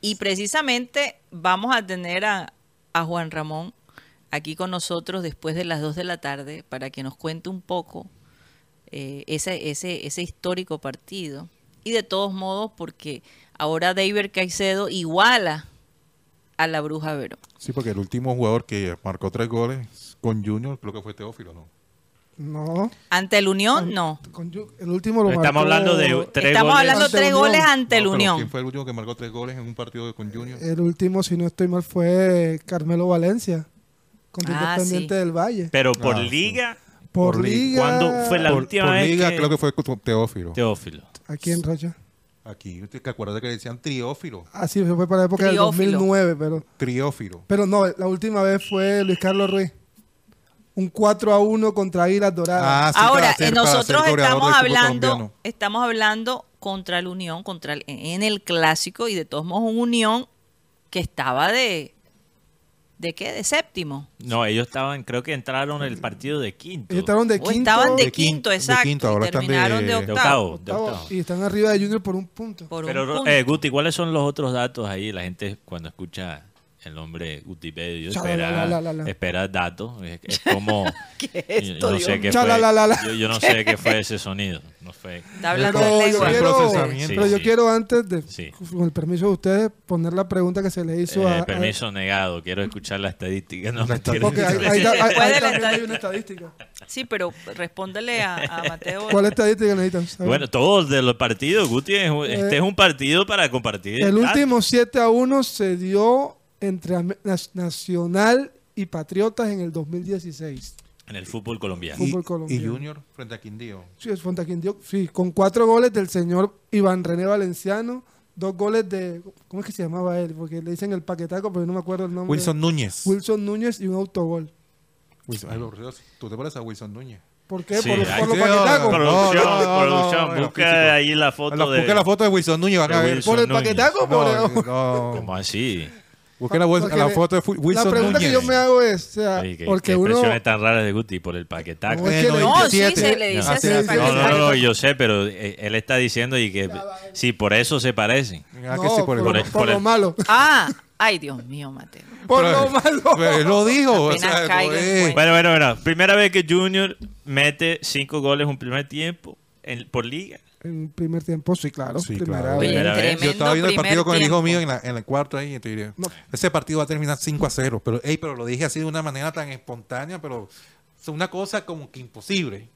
Y precisamente vamos a tener a, a Juan Ramón aquí con nosotros después de las 2 de la tarde para que nos cuente un poco eh, ese, ese, ese histórico partido. Y de todos modos, porque ahora David Caicedo iguala a la Bruja Verón. Sí, porque el último jugador que marcó tres goles con Junior creo que fue Teófilo, ¿no? No. Ante el Unión, no. Con el último lo Estamos marcó- hablando de tres Estamos goles. hablando Ante tres Unión. goles ante el No, Unión. ¿Quién fue el último que marcó tres goles en un partido con Junior? El último, si no estoy mal, fue Carmelo Valencia. Contra Ah, Independiente sí. del Valle. Pero por Ah, sí. Por, por liga. ¿cuándo fue la por, última por vez liga que- creo que fue con Teófilo. Teófilo. Aquí en Rocha. Aquí, ¿usted que acuerda que le decían Triófilo? Así fue para la época Triófilo. del 2009, pero... Triófilo. Pero no, la última vez fue Luis Carlos Ruiz. Un 4 a 1 contra Águilas Doradas. Ah, sí, Ahora, ser- nosotros estamos hablando, colombiano. estamos hablando contra el Unión, contra el- en el clásico y de todos modos un Unión que estaba de ¿de qué? De séptimo. No, ellos estaban, creo que entraron el partido de quinto. Ellos estaban de O quinto. estaban de, de quinto, quinto, de exacto. quinto, y ahora están de- terminaron de, de octavo. octavo. de octavo, y están arriba de Junior por un punto. Por un Pero, punto. eh, Guti, ¿cuáles son los otros datos ahí? La gente cuando escucha el nombre Gutipedio espera, Chalalalalala. espera datos. Es, es como... <laughs> ¿Qué es yo, no sé qué fue, yo, yo no sé qué fue <laughs> ese sonido. No fue. Está hablando Pero de yo lengua. quiero, procesamiento. pero yo Sí, quiero antes de, Sí. con el permiso de ustedes, poner la pregunta que se le hizo Eh, a... a- permiso negado, quiero escuchar la estadística. No, porque la también hay estad- una estadística. Sí, pero respóndele a, a Mateo. ¿Cuál estadística necesitan? saber? Bueno, todos de los partidos, Guti, es un- este es un partido para compartir. el último 7 a 1 se dio entre Nacional y Patriotas en el 2016. En el fútbol colombiano. Fútbol Y, colombiano. y Junior frente a Quindío. Sí, es Fontaquindio. Sí, con cuatro goles del señor Iván René Valenciano, dos goles de... ¿Cómo es que se llamaba él? Porque le dicen el paquetaco, pero no me acuerdo el nombre. Wilson Núñez. Wilson Núñez y un autogol. Wilson- ay, los ríos. ¿Tú te pareces a Wilson Núñez? ¿Por qué? Sí, por, por los paquetacos. Producción, no, no, producción, no, no, busca ahí la foto La- de... Busquen la foto de Wilson Núñez, van a ver. ¿Por el paquetaco por el- No, no. ¿Cómo así? Busquen la, Porque la foto de Wilson La pregunta Núñez. que yo me hago es, o sea, Oye, porque uno... expresiones tan raras de Guti por el paquetaco. No, es que no, le- No, sí, 27. se le dice Ah, así. No, no, no, yo sé, pero eh, él está diciendo y que sí, por eso se parecen. Ah, que no, sí, por el- por, por el- por por lo malo. Ah, ay, Dios mío, Mateo. <laughs> Por Pero- lo malo. Pero lo dijo. o sea, no. Bueno, bueno, bueno. Primera vez que Junior mete cinco goles un primer tiempo en- por liga. En primer tiempo, sí, claro. Sí, primera claro. vez. Oye, Primera vez. tremendo Yo estaba viendo el primer partido con el hijo tiempo. mío en, la, en el cuarto ahí y te diré, No. ese partido va a terminar 5 a 0. Pero, ey, pero lo dije así de una manera tan espontánea, pero es una cosa como que imposible.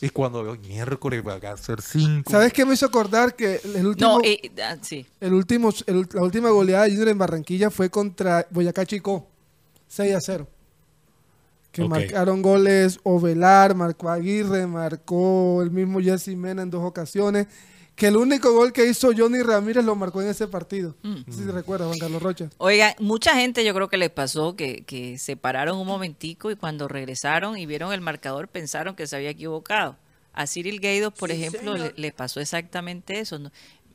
Y cuando veo miércoles va a ser 5. ¿Sabes qué me hizo acordar? Que el último, No, eh, ah, sí. el último, el- la última goleada de Junior en Barranquilla fue contra Boyacá Chico, 6 a 0. Que marcaron goles Ovelar, marcó Aguirre, marcó el mismo Jesse Mena en dos ocasiones. Que el único gol que hizo Johnny Ramírez lo marcó en ese partido. Mm. No sé Si recuerdas, Juan Carlos Rocha. Oiga, mucha gente yo creo que les pasó que, que se pararon un momentico y cuando regresaron y vieron el marcador pensaron que se había equivocado. A Cyril Gaidos, por ejemplo, le, le pasó exactamente eso.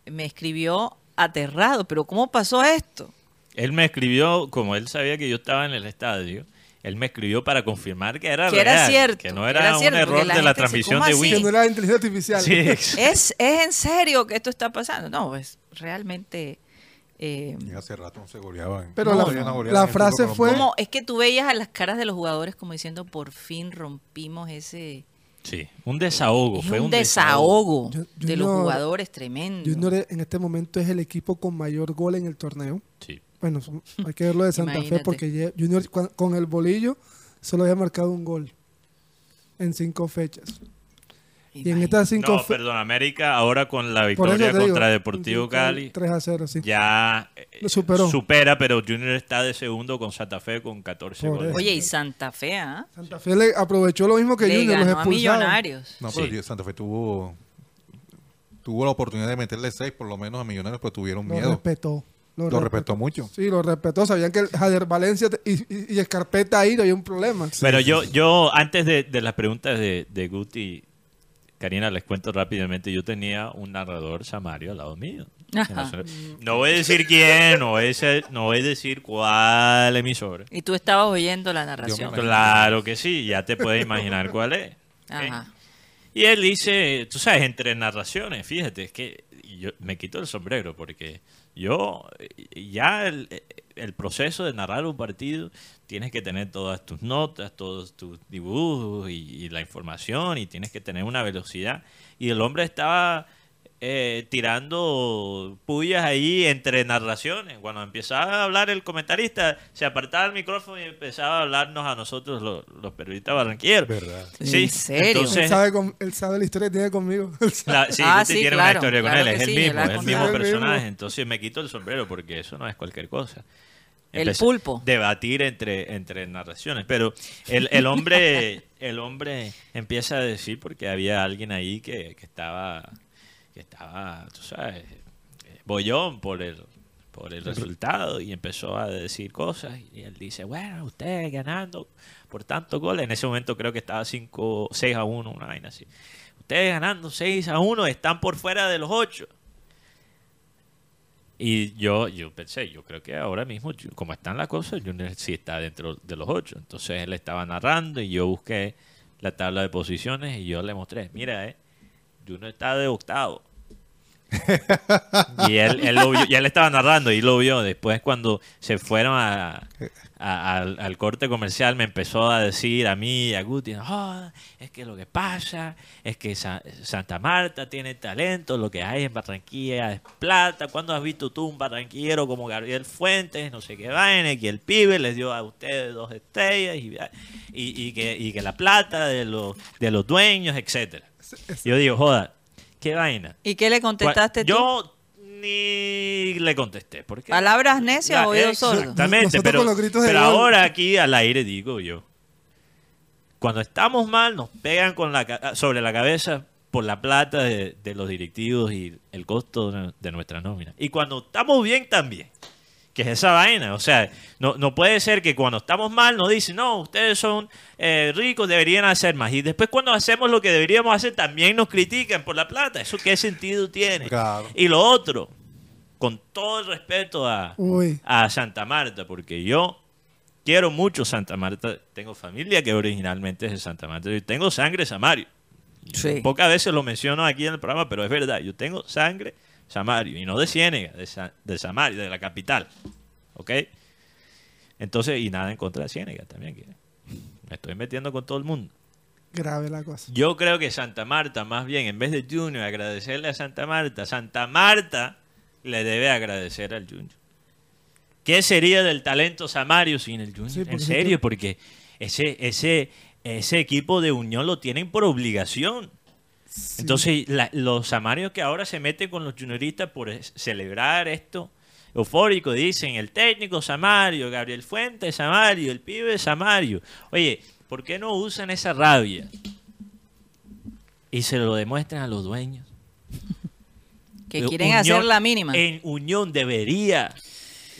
Me escribió aterrado, pero ¿cómo pasó esto? Él me escribió, como él sabía que yo estaba en el estadio, él me escribió para confirmar que era Que era real, cierto, que no era, era un cierto, error la de la transmisión ¿cómo de así? Que Wii. no era inteligencia artificial. Sí, <laughs> ¿Es, ¿Es en serio que esto está pasando? No, pues realmente... eh, Y hace rato no se goleaban. Pero No, la- no la frase fue- como es que tú veías a las caras de los jugadores como diciendo, por fin rompimos ese... sí, un desahogo. Es fue un, desahogo, Yo- de los jugadores tremendo. Junior en este momento es el equipo con mayor gol en el torneo. Sí. Bueno, hay que verlo de Santa Fe porque Junior con el bolillo solo había marcado un gol en cinco fechas. Y en estas cinco No, perdón, América ahora con la victoria digo, contra Deportivo Cali 3 a 0, sí. ya eh, Lo superó. supera, pero Junior está de segundo con Santa Fe con 14 Por goles. eso. Oye, y Santa Fe, ¿ah? Santa Fe le aprovechó lo mismo que Le Junior, los ganó a expulsaron. Millonarios. No, pero Sí. Santa Fe tuvo tuvo la oportunidad de meterle seis, por lo menos a Millonarios, pero tuvieron Lo miedo. respetó. Lo respetó mucho. Sí, lo respetó. Sabían que Jader Valencia te- y, y, y Escarpeta ahí no había un problema. Pero yo, yo antes de, de las preguntas de, de Guti, Karina, les cuento rápidamente, yo tenía un narrador samario al lado mío. Ajá. No voy a decir quién, no voy a decir, no voy a decir cuál emisora. Y tú estabas oyendo la narración. Claro que sí, ya te puedes imaginar cuál es. <laughs> Ajá. ¿eh? Y él dice, tú sabes, entre narraciones, fíjate, es que yo me quito el sombrero porque yo eh, ya el, el proceso de narrar un partido tienes que tener todas tus notas, todos tus dibujos y, y la información y tienes que tener una velocidad. Y el hombre estaba eh, tirando pullas ahí entre narraciones. Cuando empezaba a hablar el comentarista, se apartaba el micrófono y empezaba a hablarnos a nosotros los, los periodistas barranquilleros. ¿Verdad? Sí, ¿En serio? entonces- él, sabe con- él sabe la historia que tiene conmigo. <laughs> la- sí, Ah, sí, tiene claro, una historia con claro él, es el sí, mismo, es el mismo. El personaje. Entonces me quito el sombrero porque eso no es cualquier cosa. El Empecé- pulpo. Debatir entre, entre narraciones. Pero el, el hombre <laughs> el hombre empieza a decir porque había alguien ahí que, que estaba, estaba, tú sabes, eh, bollón por el, por el resultado y empezó a decir cosas y él dice, bueno, ustedes ganando por tantos goles. En ese momento creo que estaba 5, 6 a 1, una vaina así. Ustedes ganando 6 a 1 están por fuera de los 8. Y yo, yo pensé, yo creo que ahora mismo, yo- como están las cosas, Junior sí está dentro de los ocho. Entonces él estaba narrando y yo busqué la tabla de posiciones y yo le mostré, mira, eh, Junior está de octavo. <laughs> y él, él lo vio- y él estaba narrando y lo vio. Después cuando se fueron a, a- al, al corte comercial me empezó a decir a mí y a Guti, "Ah, es que lo que pasa es que Sa- Santa Marta tiene talento, lo que hay en Barranquilla es plata. ¿Cuándo has visto tú un barranquillero como Gabriel Fuentes, no sé qué vaina, que el pibe les dio a ustedes dos estrellas y, y- y que, y que la plata de los, de los dueños, etcétera? Yo digo, joda, qué vaina. ¿Y qué le contestaste tú? Yo ni le contesté. Porque Palabras necias, La- oídos sordos. Exactamente, Nosotros pero, con los gritos de pero gol. ahora aquí al aire digo yo. Cuando estamos mal nos pegan con la sobre la cabeza por la plata de, de los directivos y el costo de, de nuestra nómina. Y cuando estamos bien también. Que es esa vaina. O sea, no, no puede ser que cuando estamos mal nos dicen, no, ustedes son eh, ricos, deberían hacer más. Y después cuando hacemos lo que deberíamos hacer también nos critican por la plata. ¿Eso qué sentido tiene? Claro. Y lo otro, con todo el respeto a, Uy. a Santa Marta, porque yo quiero mucho Santa Marta. Tengo familia que originalmente es de Santa Marta. Yo tengo sangre samario. Sí. Pocas veces lo menciono aquí en el programa, pero es verdad. Yo tengo sangre samario y no de Ciénega, de, Sa- de Samario, de la capital. ¿Ok? Entonces, y nada en contra de Ciénega también. que me estoy metiendo con todo el mundo. Grave la cosa. Yo creo que Santa Marta, más bien, en vez de Junior agradecerle a Santa Marta, Santa Marta le debe agradecer al Junior. ¿Qué sería del talento Samario sin el Junior? Sí, en serio, porque ese, ese, ese equipo de Unión lo tienen por obligación. Entonces, la- los samarios que ahora se meten con los junioristas por celebrar esto eufórico, dicen el técnico Samario, Gabriel Fuentes Samario, el pibe Samario. Oye, ¿por qué no usan esa rabia? Y se lo demuestran a los dueños. Que Eh, quieren Unión- hacer la mínima. En Unión debería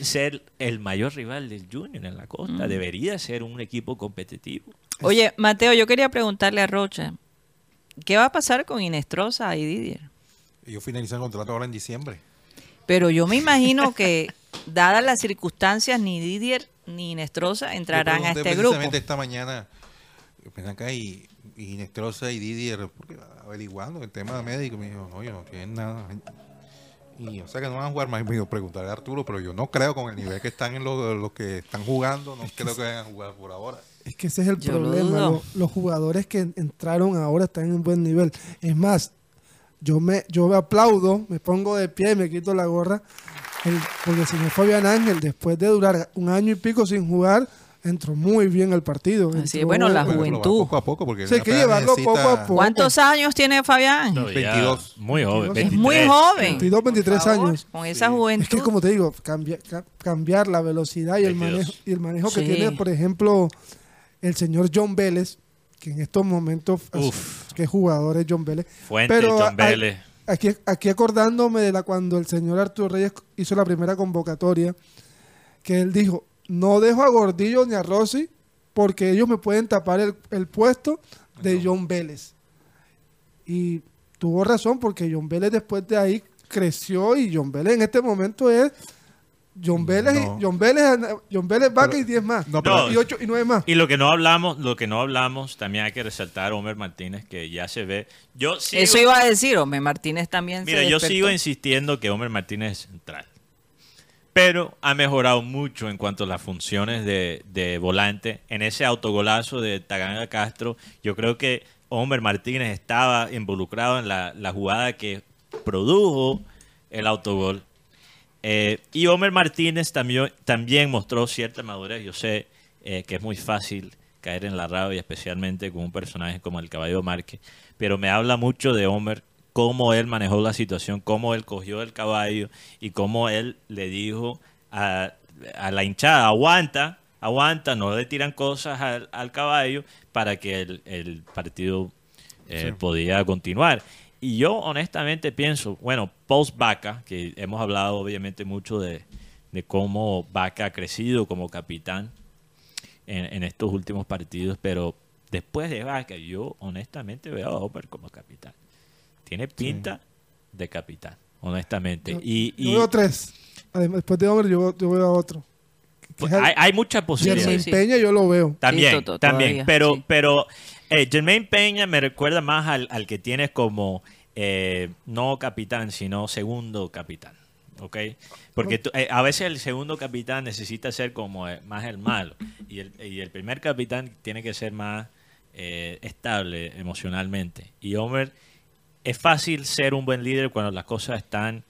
ser el mayor rival del Junior en la Mm. costa. Debería ser un equipo competitivo. Oye, Mateo, yo quería preguntarle a Rocha, ¿qué va a pasar con Inestrosa y Didier? Ellos finalizan el contrato ahora en diciembre. Pero yo me imagino que, dadas las circunstancias, ni Didier ni Inestrosa entrarán a este grupo. precisamente esta mañana, ven acá y, y Nestrosa y Didier, averiguando el tema médico, me dijo, no, yo no tienen nada. Y o sea que no van a jugar más. Me dijo, preguntaré a Arturo, pero yo no creo con el nivel que están en los, los que están jugando, no <laughs> creo que vayan a jugar por ahora. Es que ese es el Yo problema. dudo. Lo- los jugadores que entraron ahora están en un buen nivel. Es más, yo me, yo me aplaudo, me pongo de pie, me quito la gorra. el- porque el señor Fabián Ángel, después de durar un año y pico sin jugar, entró muy bien al partido. Así es, bueno, la juventud. Poco a poco, porque Sí, hay que llevarlo necesita- poco a poco. ¿Cuántos años tiene Fabián? Todavía 22. Muy joven. Es Es muy 23. joven. 22, 23 Por favor, años. Con esa Sí. juventud. Es que como te digo, cambia- ca- cambiar la velocidad y el 22. manejo, y el manejo que Sí. tiene, por ejemplo, el señor John Vélez, que en estos momentos, Uf. qué jugador es John Vélez. Fuente, Pero John Vélez. Aquí, aquí acordándome de la cuando el señor Arturo Reyes hizo la primera convocatoria, que él dijo, no dejo a Gordillo ni a Rossi porque ellos me pueden tapar el, el puesto de John Vélez. Y tuvo razón porque John Vélez después de ahí creció y John Vélez en este momento es John Vélez, No. y, John Vélez, John Vélez Vaca y 10 más. No, pero- y 8 y 9 más. Y lo que no hablamos, lo que no hablamos, también hay que resaltar a Homer Martínez, que ya se ve. Yo sigo, Eso iba a decir, hombre, Martínez también se Mira, yo sigo insistiendo que Homer Martínez es central. Pero ha mejorado mucho en cuanto a las funciones de, de volante. En ese autogolazo de Taganga Castro, yo creo que Homer Martínez estaba involucrado en la, la jugada que produjo el autogol. Eh, y Homer Martínez también, también mostró cierta madurez. Yo sé eh, que es muy fácil caer en la rabia, especialmente con un personaje como el Caballo Márquez. Pero me habla mucho de Homer, cómo él manejó la situación, cómo él cogió el caballo y cómo él le dijo a, a la hinchada, aguanta, aguanta, no le tiran cosas al, al caballo para que el, el partido eh, podía continuar. Y yo honestamente pienso, bueno, post Vaca, que hemos hablado obviamente mucho de, de cómo Vaca ha crecido como capitán en, en estos últimos partidos, pero después de Vaca, yo honestamente veo a Hopper como capitán. Tiene pinta de capitán, honestamente. y yo y veo tres. Además, después de Homer, yo, yo veo a otro. Pues, hay, hay muchas posibilidades. Sí, sí. Peña, yo lo veo. También, Sí, to- to- también. todavía, pero, sí. pero eh, Jermaine Peña me recuerda más al, al que tienes como eh, no capitán, sino segundo capitán. ¿Ok? Porque tú- eh, a veces el segundo capitán necesita ser como eh, más el malo. Y el, y el primer capitán tiene que ser más estable emocionalmente. Y Homer, es fácil ser un buen líder cuando las cosas están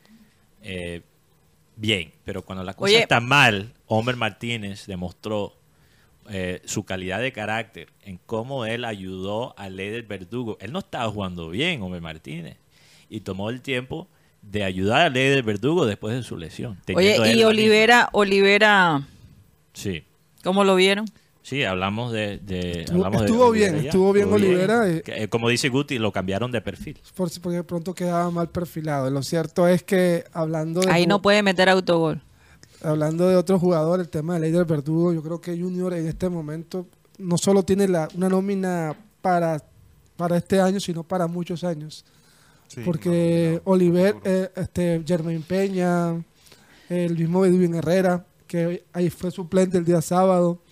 bien. Pero cuando las cosas Oye. están mal, Homer Martínez demostró eh, su calidad de carácter en cómo él ayudó a Leider Verdugo. Él no estaba jugando bien, Homer Martínez, y tomó el tiempo de ayudar a Leider Verdugo después de su lesión. Oye, y Olivera, Olivera. Sí, ¿cómo lo vieron? sí, hablamos de... de- Estuvo- hablamos de estuvo bien, estuvo bien Olivera, eh. Que, eh, como dice Guti, lo cambiaron de perfil. por si- porque de pronto quedaba mal perfilado. Lo cierto es que hablando de, Ahí no puede meter autogol. Hablando de otro jugador, el tema de Leider Verdugo, yo creo que Junior en este momento no solo tiene la, una nómina para, para este año, sino para muchos años. Sí, porque no, no, Oliver, eh, este, Germain Peña, el mismo Edwin Herrera, que ahí fue suplente el día sábado,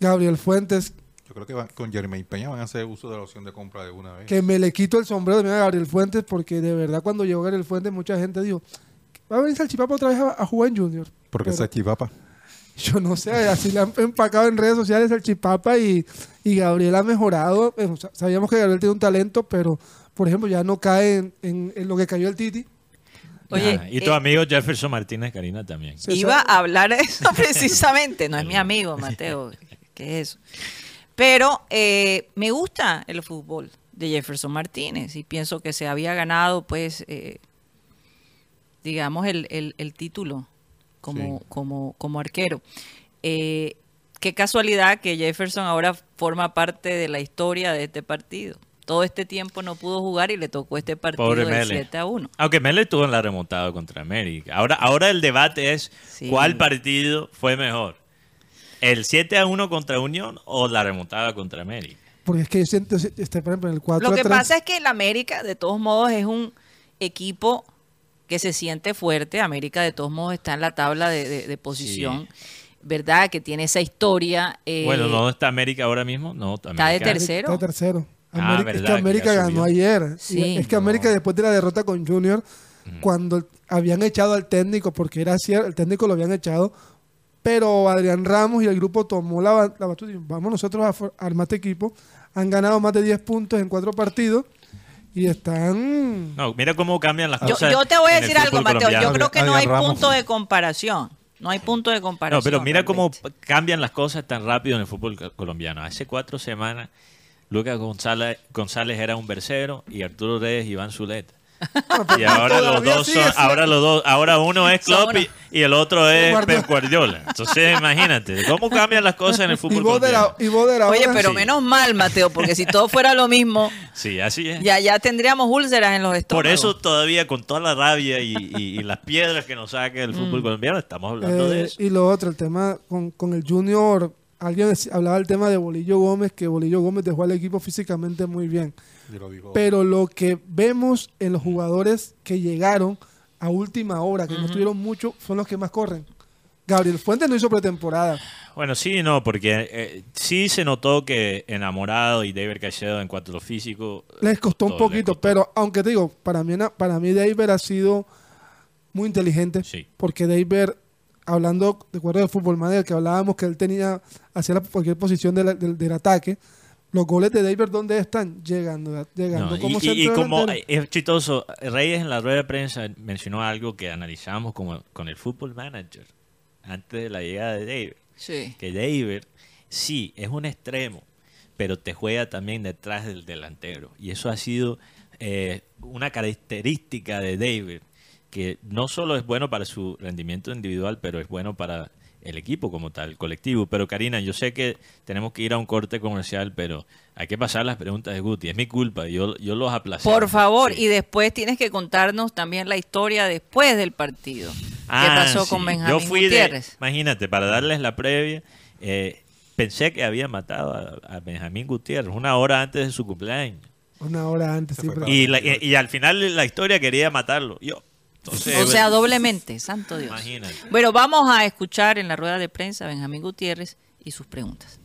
Gabriel Fuentes, Yo creo que van- con Jermaine Peña van a hacer uso de la opción de compra de una vez. que me le quito el sombrero también a Gabriel Fuentes, porque de verdad cuando llegó Gabriel Fuentes mucha gente dijo, va a venir Salchipapa otra vez a, a jugar en Junior. Porque Pero esa chivapa. Yo no sé, así le han empacado en redes sociales Salchipapa y, y Gabriel ha mejorado. Sabíamos que Gabriel tiene un talento, pero por ejemplo ya no cae en, en- en lo que cayó el Titi. Oye, Ah, y tu eh, amigo Jefferson Martínez Karina también. Iba a hablar de eso <laughs> precisamente. No es mi amigo, <laughs> Mateo. ¿Qué es eso? Pero eh, me gusta el fútbol de Jefferson Martínez y pienso que se había ganado, pues, eh, digamos, el, el- el título como, Sí. como, como arquero. Eh, qué casualidad que Jefferson ahora forma parte de la historia de este partido. Todo este tiempo no pudo jugar y le tocó este partido Pobre del Mele. 7 a 1. Aunque Mele estuvo en la remontada contra América. Ahora, ahora el debate es Sí. cuál partido fue mejor. ¿El 7 a 1 contra Unión o la remontada contra América? Porque es que yo siento, este, por ejemplo, en el 4 Lo que 3, pasa es que el América, de todos modos, es un equipo que se siente fuerte. América, de todos modos, está en la tabla de, de- de posición, ¿verdad? Que tiene esa historia. eh, bueno, ¿no está América ahora mismo? No, de América- tercero. Está tercero. Ah, América, es verdad, que que América ganó ayer. Sí. es que América después de la derrota con Junior, cuando habían echado al técnico, porque era cierto, el técnico lo habían echado, pero Adrián Ramos y el grupo tomó la, la batuta y dijo, vamos nosotros a for- a armar este equipo. Han ganado más de 10 puntos en cuatro partidos y están... No, mira cómo cambian las Yo, cosas. yo te voy a decir algo, Mateo. Yo creo que no hay punto de comparación. No hay punto de comparación. No, pero mira cómo realmente. cambian las cosas tan rápido en el fútbol co- colombiano. Hace cuatro semanas, Lucas González, González era un versero y Arturo Reyes Iván Zuleta. Y ahora los dos son, ahora los dos, ahora uno es Klopp y, y el otro es Guardiola. Pep Guardiola. Entonces <laughs> imagínate, cómo cambian las cosas en el Y fútbol vos de la, colombiano. y vos de la Oye, hora- pero Sí. menos mal, Mateo, porque si todo fuera lo mismo, Sí, así es. ya, ya tendríamos úlceras en los estómagos. Por eso todavía con toda la rabia y, y- y las piedras que nos saca el Mm. fútbol colombiano, estamos hablando de Eh, eso. y lo otro, el tema con, con el Junior, alguien hablaba del tema de Bolillo Gómez, que Bolillo Gómez dejó al equipo físicamente muy bien. Lo Pero lo que vemos en los jugadores que llegaron a última hora, que no estuvieron mucho, son los que más corren. Gabriel Fuentes no hizo pretemporada. Bueno, sí y no, porque eh, sí se notó que Enamorado y David Caicedo en cuanto a lo físico... Les costó un poquito, costó. pero aunque te digo, para mí, para mí David ha sido muy inteligente, Sí. porque David, hablando de acuerdo de fútbol manager, que hablábamos que él tenía hacia la- cualquier posición de la- del, del ataque, los goles de David, ¿dónde están? Llegando, llegando No, y- como y, y centro como es chistoso, Reyes en la rueda de prensa mencionó algo que analizamos como con el fútbol manager antes de la llegada de David. Sí. Que David sí es un extremo, pero te juega también detrás del delantero. Y eso ha sido eh, una característica de David, que no solo es bueno para su rendimiento individual, pero es bueno para el equipo como tal, el colectivo. Pero Karina, yo sé que tenemos que ir a un corte comercial, pero hay que pasar las preguntas de Guti. Es mi culpa, yo, yo los aplacé. Por favor, Sí. y después tienes que contarnos también la historia después del partido. ¿Qué Ah, pasó con. Benjamín Yo fui de, Gutiérrez? imagínate, para darles la previa, eh, pensé que había matado a, a Benjamín Gutiérrez una hora antes de su cumpleaños. Una hora antes. Sí, Y, la- y- y al final la historia quería matarlo. Yo. Entonces, O sea, doblemente, santo Dios. Imagínate. Bueno, vamos a escuchar en la rueda de prensa a Benjamín Gutiérrez y sus preguntas.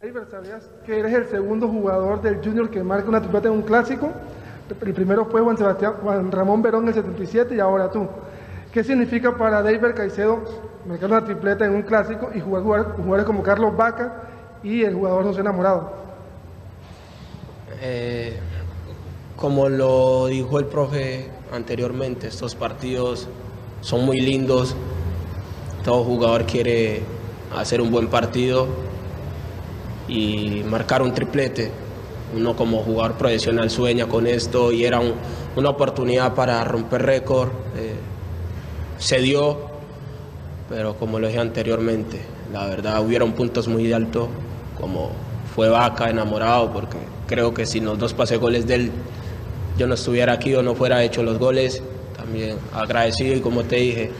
David, ¿sabías que eres el segundo jugador del Junior que marca una tripleta en un clásico? El primero fue Juan Sebastián, Juan Ramón Verón en el 77 y ahora tú. ¿Qué significa para David Caicedo marcar una tripleta en un clásico y jugar, jugar con jugadores como Carlos Vaca y el jugador José Enamorado? Eh, como lo dijo el profe anteriormente, estos partidos son muy lindos. Todo jugador quiere hacer un buen partido y marcar un triplete. Uno como jugador profesional sueña con esto y era un- una oportunidad para romper récord. Eh, se dio, pero como lo dije anteriormente, la verdad hubieron puntos muy altos, como fue Vaca enamorado, porque creo que si los dos pase goles de él, yo no estuviera aquí o no fuera hecho los goles, también agradecido y como te dije,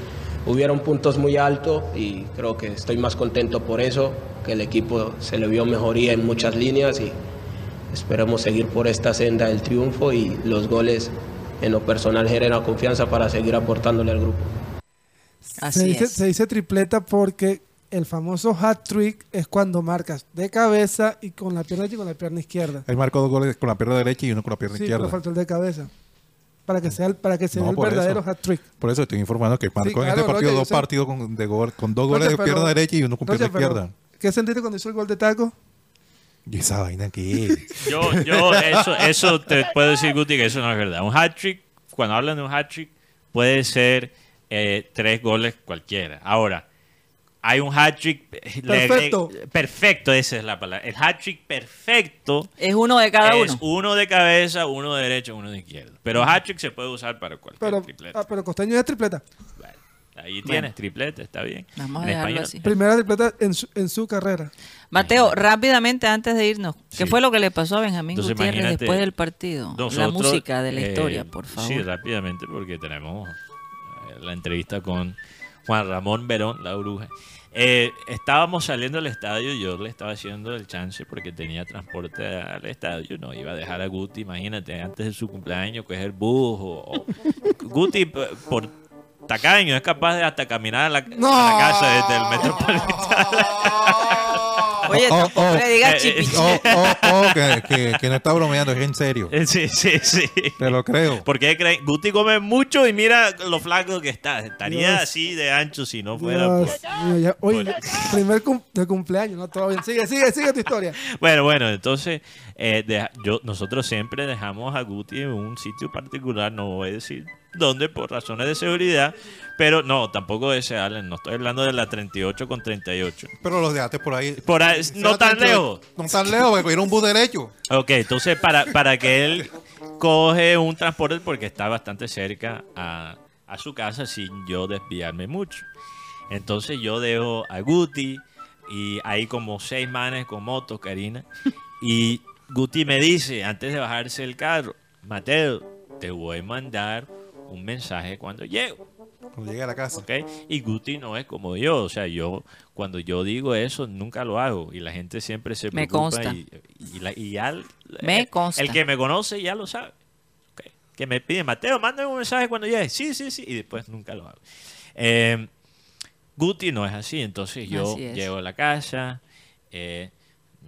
hubieron puntos muy altos y creo que estoy más contento por eso, que el equipo se le vio mejoría en muchas líneas y esperemos seguir por esta senda del triunfo y los goles en lo personal generan confianza para seguir aportándole al grupo. Así se, dice, es. se dice tripleta porque el famoso hat trick es cuando marcas de cabeza y con la pierna derecha y con la pierna izquierda. Él marcó dos goles con la pierna derecha y uno con la pierna Sí, pero izquierda. faltó el de cabeza. Para que sea el, para que sea No, el verdadero eso. hat trick. Por eso estoy informando que marcó en claro, este partido dos sé. partidos con, de gol- con dos goles de pierna pero- derecha y uno con pierna pero, izquierda. ¿Qué sentiste cuando hizo el gol de taco? ¿Y esa vaina qué? <laughs> Yo, yo, eso, eso te puedo decir, Guti, que eso no es verdad. Un hat-trick, cuando hablan de un hat-trick, puede ser eh, tres goles cualquiera. Ahora, hay un hat-trick... eh, Perfecto. le- perfecto, esa es la palabra. El hat-trick perfecto Es uno de cada es uno. uno de cabeza, uno de derecha, uno de izquierda. Pero hat-trick se puede usar para cualquier Pero, tripleta. ah, pero Costeño es tripleta. Bueno, ahí tienes, tripleta, está bien. Vamos a En dejarlo español. así. Primera tripleta en su, en su carrera. Mateo, rápidamente antes de irnos, ¿qué Sí. fue lo que le pasó a Benjamín Entonces, Gutiérrez después del partido? la música de la eh, historia, por favor. Sí, rápidamente, porque tenemos eh, la entrevista con Juan Ramón Verón, la bruja. Eh, estábamos saliendo del estadio, yo le estaba haciendo el chance porque tenía transporte al estadio, no iba a dejar a Guti, imagínate, antes de su cumpleaños, coger bus o... o- <laughs> Guti, por tacaño, es capaz de hasta caminar a la, a la casa desde el Metropolitano. <laughs> <laughs> Oye, Oh, tampoco oh, le digas eh, chipichi. Oh, oh, oh, <laughs> que, que- que no está bromeando, es en serio. Sí, sí, sí. Te lo creo. ¿Por qué creen? Guti come mucho y mira lo flaco que está. Estaría Dios. así de ancho si no fuera por... Dios oye, primer cum- de cumpleaños, ¿no? Todo bien. Sigue, sigue, sigue tu historia. Bueno, bueno, entonces eh, deja- yo, nosotros siempre dejamos a Guti en un sitio particular, no voy a decir donde por razones de seguridad, pero no, tampoco ese Allen, no estoy hablando de la 38 con 38. Pero los dejaste por ahí. Por ahí, no tan lejos. No tan lejos, porque era un bus derecho. Ok, entonces para, para que él coge un transporte porque está bastante cerca a, a su casa sin yo desviarme mucho. Entonces yo dejo a Guti y hay como seis manes con motos, Karina. Y Guti me dice, antes de bajarse del carro, Mateo, te voy a mandar un mensaje cuando llego. Cuando llegué a la casa. ¿ok? Y Guti no es como yo, o sea, yo cuando yo digo eso nunca lo hago y la gente siempre se Me preocupa consta. y, y la- y ya el- Me el- consta. el que me conoce ya lo sabe, que me pide Mateo, mándame un mensaje cuando llegue, sí, sí, sí, y después nunca lo hago. Eh, Guti no es así, entonces yo Así llego a la casa, eh,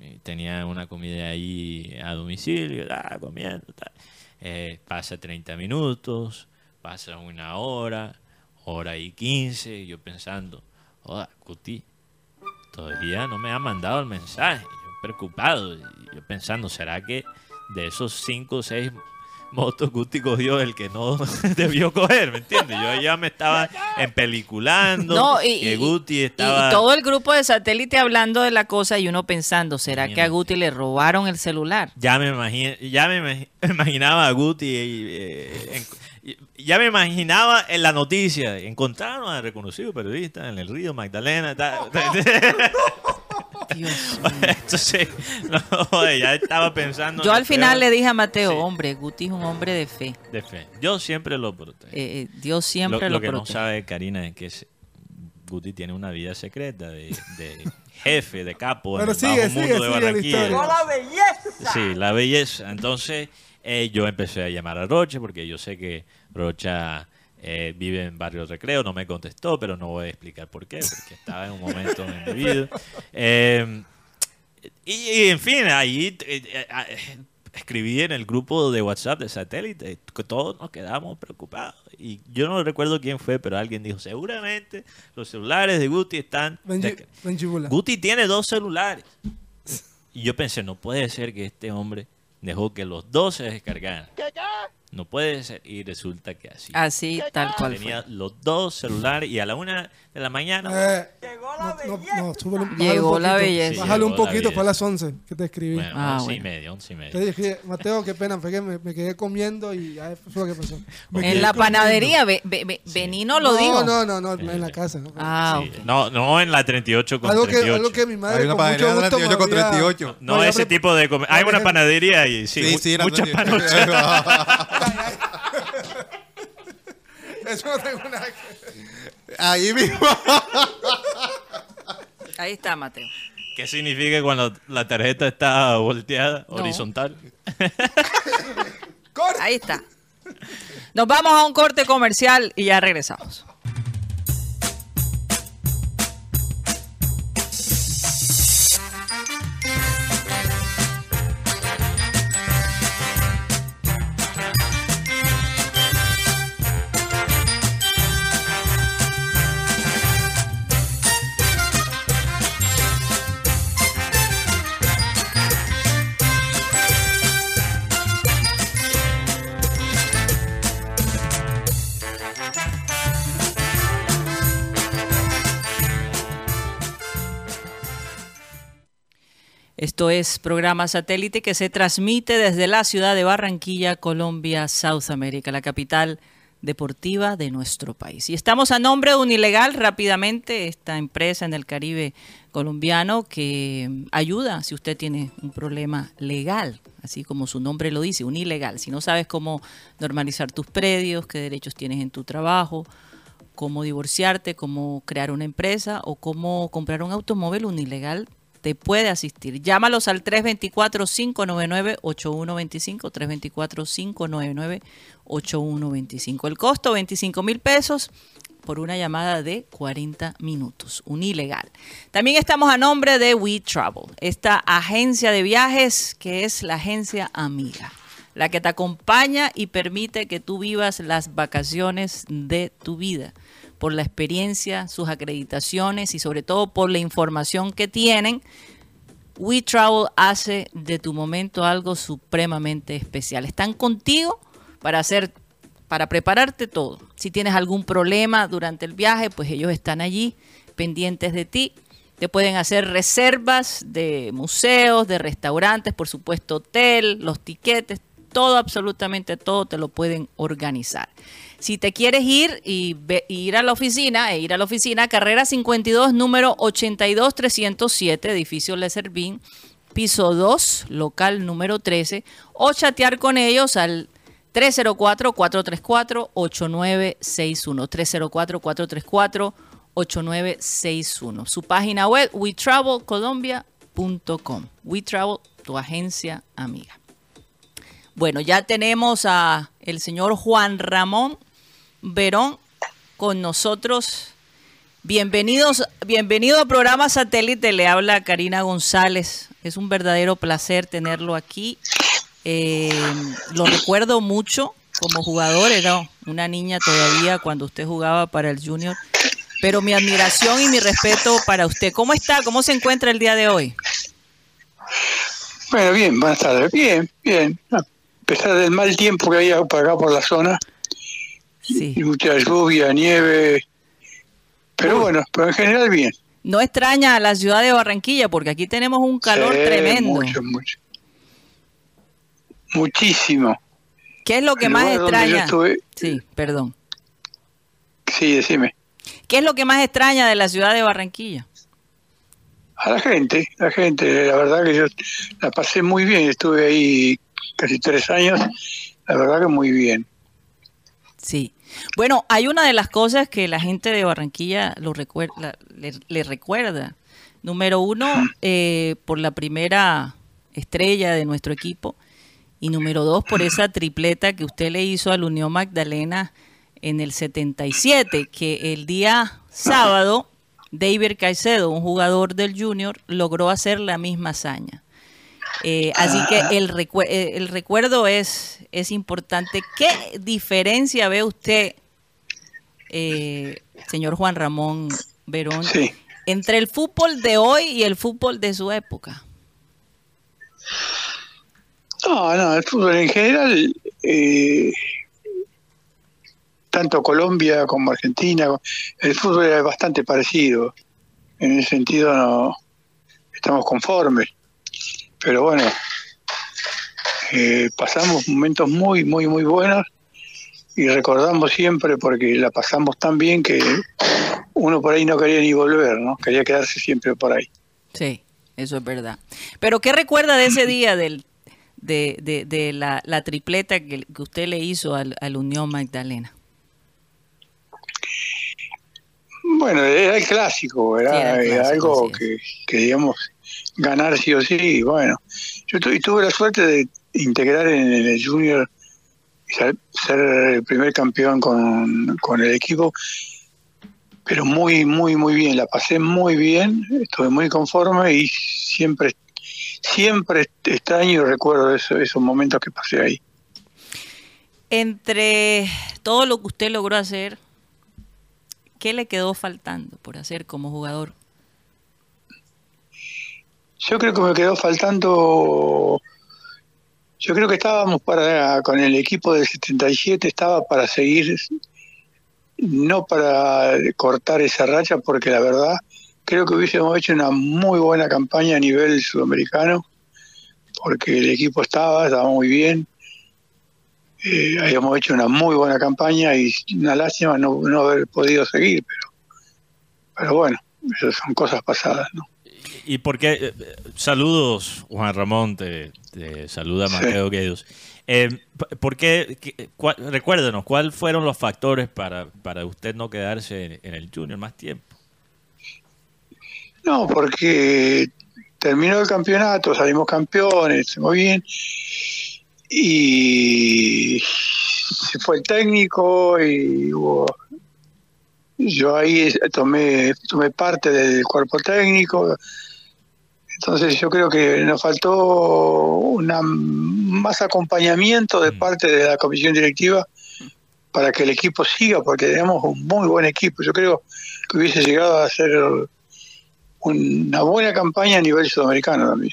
eh, tenía una comida ahí a domicilio, ah, comiendo, tal. Eh, pasa 30 minutos, pasa una hora, hora y 15, yo pensando, joda, Guti, todavía no me ha mandado el mensaje, yo preocupado, yo pensando, ¿será que de esos 5 o 6 motos Guti cogió el que no <laughs> debió coger, ¿me entiendes? Yo ya me estaba empeliculando, No, y, que Guti estaba... y todo el grupo de satélite hablando de la cosa y uno pensando, ¿será que a. Guti le robaron el celular? Ya me, imagi- ya me imagi- <laughs> imaginaba a Guti, eh, ya me imaginaba en la noticia, encontraron al reconocido periodista en el río Magdalena. ta- ta- <laughs> Dios. <laughs> Entonces, no, ya estaba pensando. en Yo al final peor le dije a Mateo, Sí. hombre, Guti es un hombre de fe. de fe. Yo siempre lo protejo. Eh, eh, Dios siempre lo, lo, lo que no protege. sabe Karina es que es- Guti tiene una vida secreta de, de jefe, de capo en Pero el sigue, bajo sigue, mundo de sigue la Barranquilla. historia. Sí, la belleza. Entonces, eh, yo empecé a llamar a Rocha porque yo sé que Rocha eh, vive en Barrio Recreo. No me contestó, pero no voy a explicar por qué, porque estaba en un momento en mi vida. Eh, y, y, en fin, ahí eh, eh, escribí en el grupo de WhatsApp de satélite que todos nos quedamos preocupados. Y yo no recuerdo quién fue, pero alguien dijo, seguramente los celulares de Guti están... Benji, Benji. Guti tiene dos celulares. Y yo pensé, no puede ser que este hombre dejó que los dos se descargaran. No puede ser. Y resulta que así. Así, tal cual Tenía fue. los dos celulares y a la una de la mañana... Eh, no, no, no, súbele un- bájale Llegó un la poquito. belleza. Bájale un Llegó la poquito, fue a belleza. las 11 que te escribí. Bueno, Ah, once y bueno. media, once y media. Te dije, Mateo, qué pena, fue que me, me quedé comiendo y ya fue lo que pasó. <laughs> Me En la panadería, Be- Be- Be- Benino lo no, dijo. No, no, no, en la <laughs> casa. ¿no? Ah, Sí, ok. No, no en la 38 con algo, que, 38. algo que mi madre Hay una con mucho panadería de gusto 38 con me había- 38. No, ese tipo de... Hay una panadería y sí, Sí, sí, muchas panochas. <laughs> Eso no tengo nada que Ahí mismo. Ahí está, Mateo. ¿Qué significa cuando la tarjeta está volteada, No. horizontal? Ahí está. Nos vamos a un corte comercial y ya regresamos. Esto es programa satélite que se transmite desde la ciudad de Barranquilla, Colombia, South America, la capital deportiva de nuestro país. Y estamos a nombre de Unilegal, rápidamente, esta empresa en el Caribe colombiano que ayuda si usted tiene un problema legal, así como su nombre lo dice, Unilegal. Si no sabes cómo normalizar tus predios, qué derechos tienes en tu trabajo, cómo divorciarte, cómo crear una empresa o cómo comprar un automóvil unilegal te puede asistir. Llámalos al 324-599-8125, 324-599-8125. El costo, 25 mil pesos por una llamada de 40 minutos, unilegal. También estamos a nombre de We Travel, esta agencia de viajes que es la agencia amiga la que te acompaña y permite que tú vivas las vacaciones de tu vida por la experiencia, sus acreditaciones y sobre todo por la información que tienen. We Travel hace de tu momento algo supremamente especial. Están contigo para hacer para prepararte todo. Si tienes algún problema durante el viaje, pues ellos están allí pendientes de ti. Te pueden hacer reservas de museos, de restaurantes, por supuesto hotel, los tiquetes, todo, absolutamente todo te lo pueden organizar. Si te quieres ir y ir a la oficina, e ir a la oficina, carrera 52, número 82307, edificio Le Servín, piso 2, local número 13, o chatear con ellos al 304-434-8961. 304-434-8961. Su página web, wetravelcolombia.com. WeTravel, tu agencia amiga. Bueno, ya tenemos a el señor Juan Ramón Verón con nosotros. Bienvenidos, bienvenido a programa satélite. Le habla Karina González. Es un verdadero placer tenerlo aquí. Eh, lo recuerdo mucho como jugador. Era una niña todavía cuando usted jugaba para el Junior. Pero mi admiración y mi respeto para usted. ¿Cómo está? ¿Cómo se encuentra el día de hoy? Bueno, bien, buenas tardes. Bien, bien. A pesar del mal tiempo que había por acá por la zona, Sí. y mucha lluvia, nieve, pero bueno, pero en general bien. No extraña a la ciudad de Barranquilla porque aquí tenemos un calor Sí, tremendo. Mucho, mucho. Muchísimo. ¿Qué es lo que El más extraña? estuve- Sí, perdón. Sí, decime. ¿Qué es lo que más extraña de la ciudad de Barranquilla? A la gente, la gente, la verdad que yo la pasé muy bien, estuve ahí casi tres años, la verdad que muy bien. Sí. Bueno, hay una de las cosas que la gente de Barranquilla lo recuerda, le, le recuerda. Número uno, eh, por la primera estrella de nuestro equipo. Y número dos, por esa tripleta que usted le hizo al Unión Magdalena en el 77, que el día sábado, David Caicedo, un jugador del Junior, logró hacer la misma hazaña. Eh, así que el, recue- eh, el recuerdo es, es importante. ¿Qué diferencia ve usted, eh, señor Juan Ramón Verón, Sí. entre el fútbol de hoy y el fútbol de su época? No, no, el fútbol en general, eh, tanto Colombia como Argentina, el fútbol es bastante parecido. En ese sentido no estamos conformes. Pero bueno, eh, pasamos momentos muy, muy, muy buenos y recordamos siempre porque la pasamos tan bien que uno por ahí no quería ni volver, ¿no? Quería quedarse siempre por ahí. Sí, eso es verdad. Pero ¿qué recuerda de ese día del, de, de- de la, la tripleta que, que usted le hizo al, al Unión Magdalena? Bueno, era el clásico, era, Sí, era el era clásico, algo así que queríamos ganar sí o sí. y Bueno, yo tu- tuve la suerte de integrar en el Junior y ser, ser el primer campeón con, con el equipo, pero muy, muy, muy bien. La pasé muy bien, estuve muy conforme y siempre, siempre extraño y recuerdo eso- esos momentos que pasé ahí. Entre todo lo que usted logró hacer, ¿qué le quedó faltando por hacer como jugador? Yo creo que me quedó faltando. Yo creo que estábamos para con el equipo del 77 estaba para seguir, no para cortar esa racha, porque la verdad creo que hubiésemos hecho una muy buena campaña a nivel sudamericano, porque el equipo estaba, estaba muy bien. Eh, habíamos hecho una muy buena campaña y una lástima no, no haber podido seguir, pero, pero bueno, esas son cosas pasadas, ¿no? ¿Y por qué? eh, Saludos, Juan Ramón, te, te saluda Sí. Mateo Guedos. Eh, ¿Por qué? qué- cuál- recuérdenos, ¿cuáles fueron los factores para, para usted no quedarse en, en el Junior más tiempo? No, porque terminó el campeonato, salimos campeones, muy bien, y se fue el técnico y hubo- yo ahí tomé, tomé parte del cuerpo técnico, entonces yo creo que nos faltó una más acompañamiento de Mm. parte de la comisión directiva para que el equipo siga, porque tenemos un muy buen equipo. Yo creo que hubiese llegado a ser una buena campaña a nivel sudamericano también.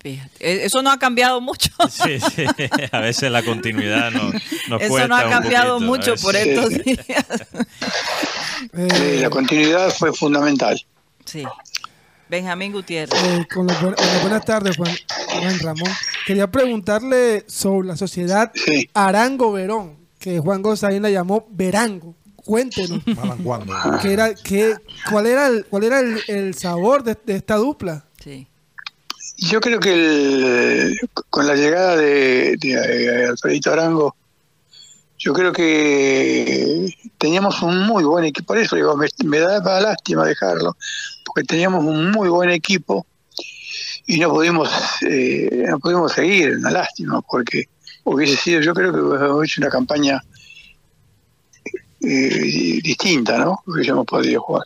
Fíjate, e- Eso no ha cambiado mucho. <laughs> Sí, sí. A veces la continuidad no, nos Eso cuesta no ha un cambiado poquito, mucho por Sí. estos días. Eh, Sí, la continuidad fue fundamental. Sí. Benjamín Gutiérrez. eh, con los buen- bueno, buenas tardes, Juan, Juan Ramón. Quería preguntarle sobre la sociedad Sí. Arango Verón, que Juan González la llamó Verango. Cuéntenos. <laughs> ¿qué era, qué, ¿cuál era, el, cuál era el, el sabor de, de esta dupla? Sí. Yo creo que el- con la llegada de, de, eh, Alfredito Arango, yo creo que teníamos un muy buen equipo. Por eso digo, me, me daba lástima dejarlo, porque teníamos un muy buen equipo y no pudimos, eh, no pudimos seguir. Una lástima, porque hubiese sido, yo creo que hubiese hecho una campaña eh, distinta, ¿no? Hubiésemos podido jugar.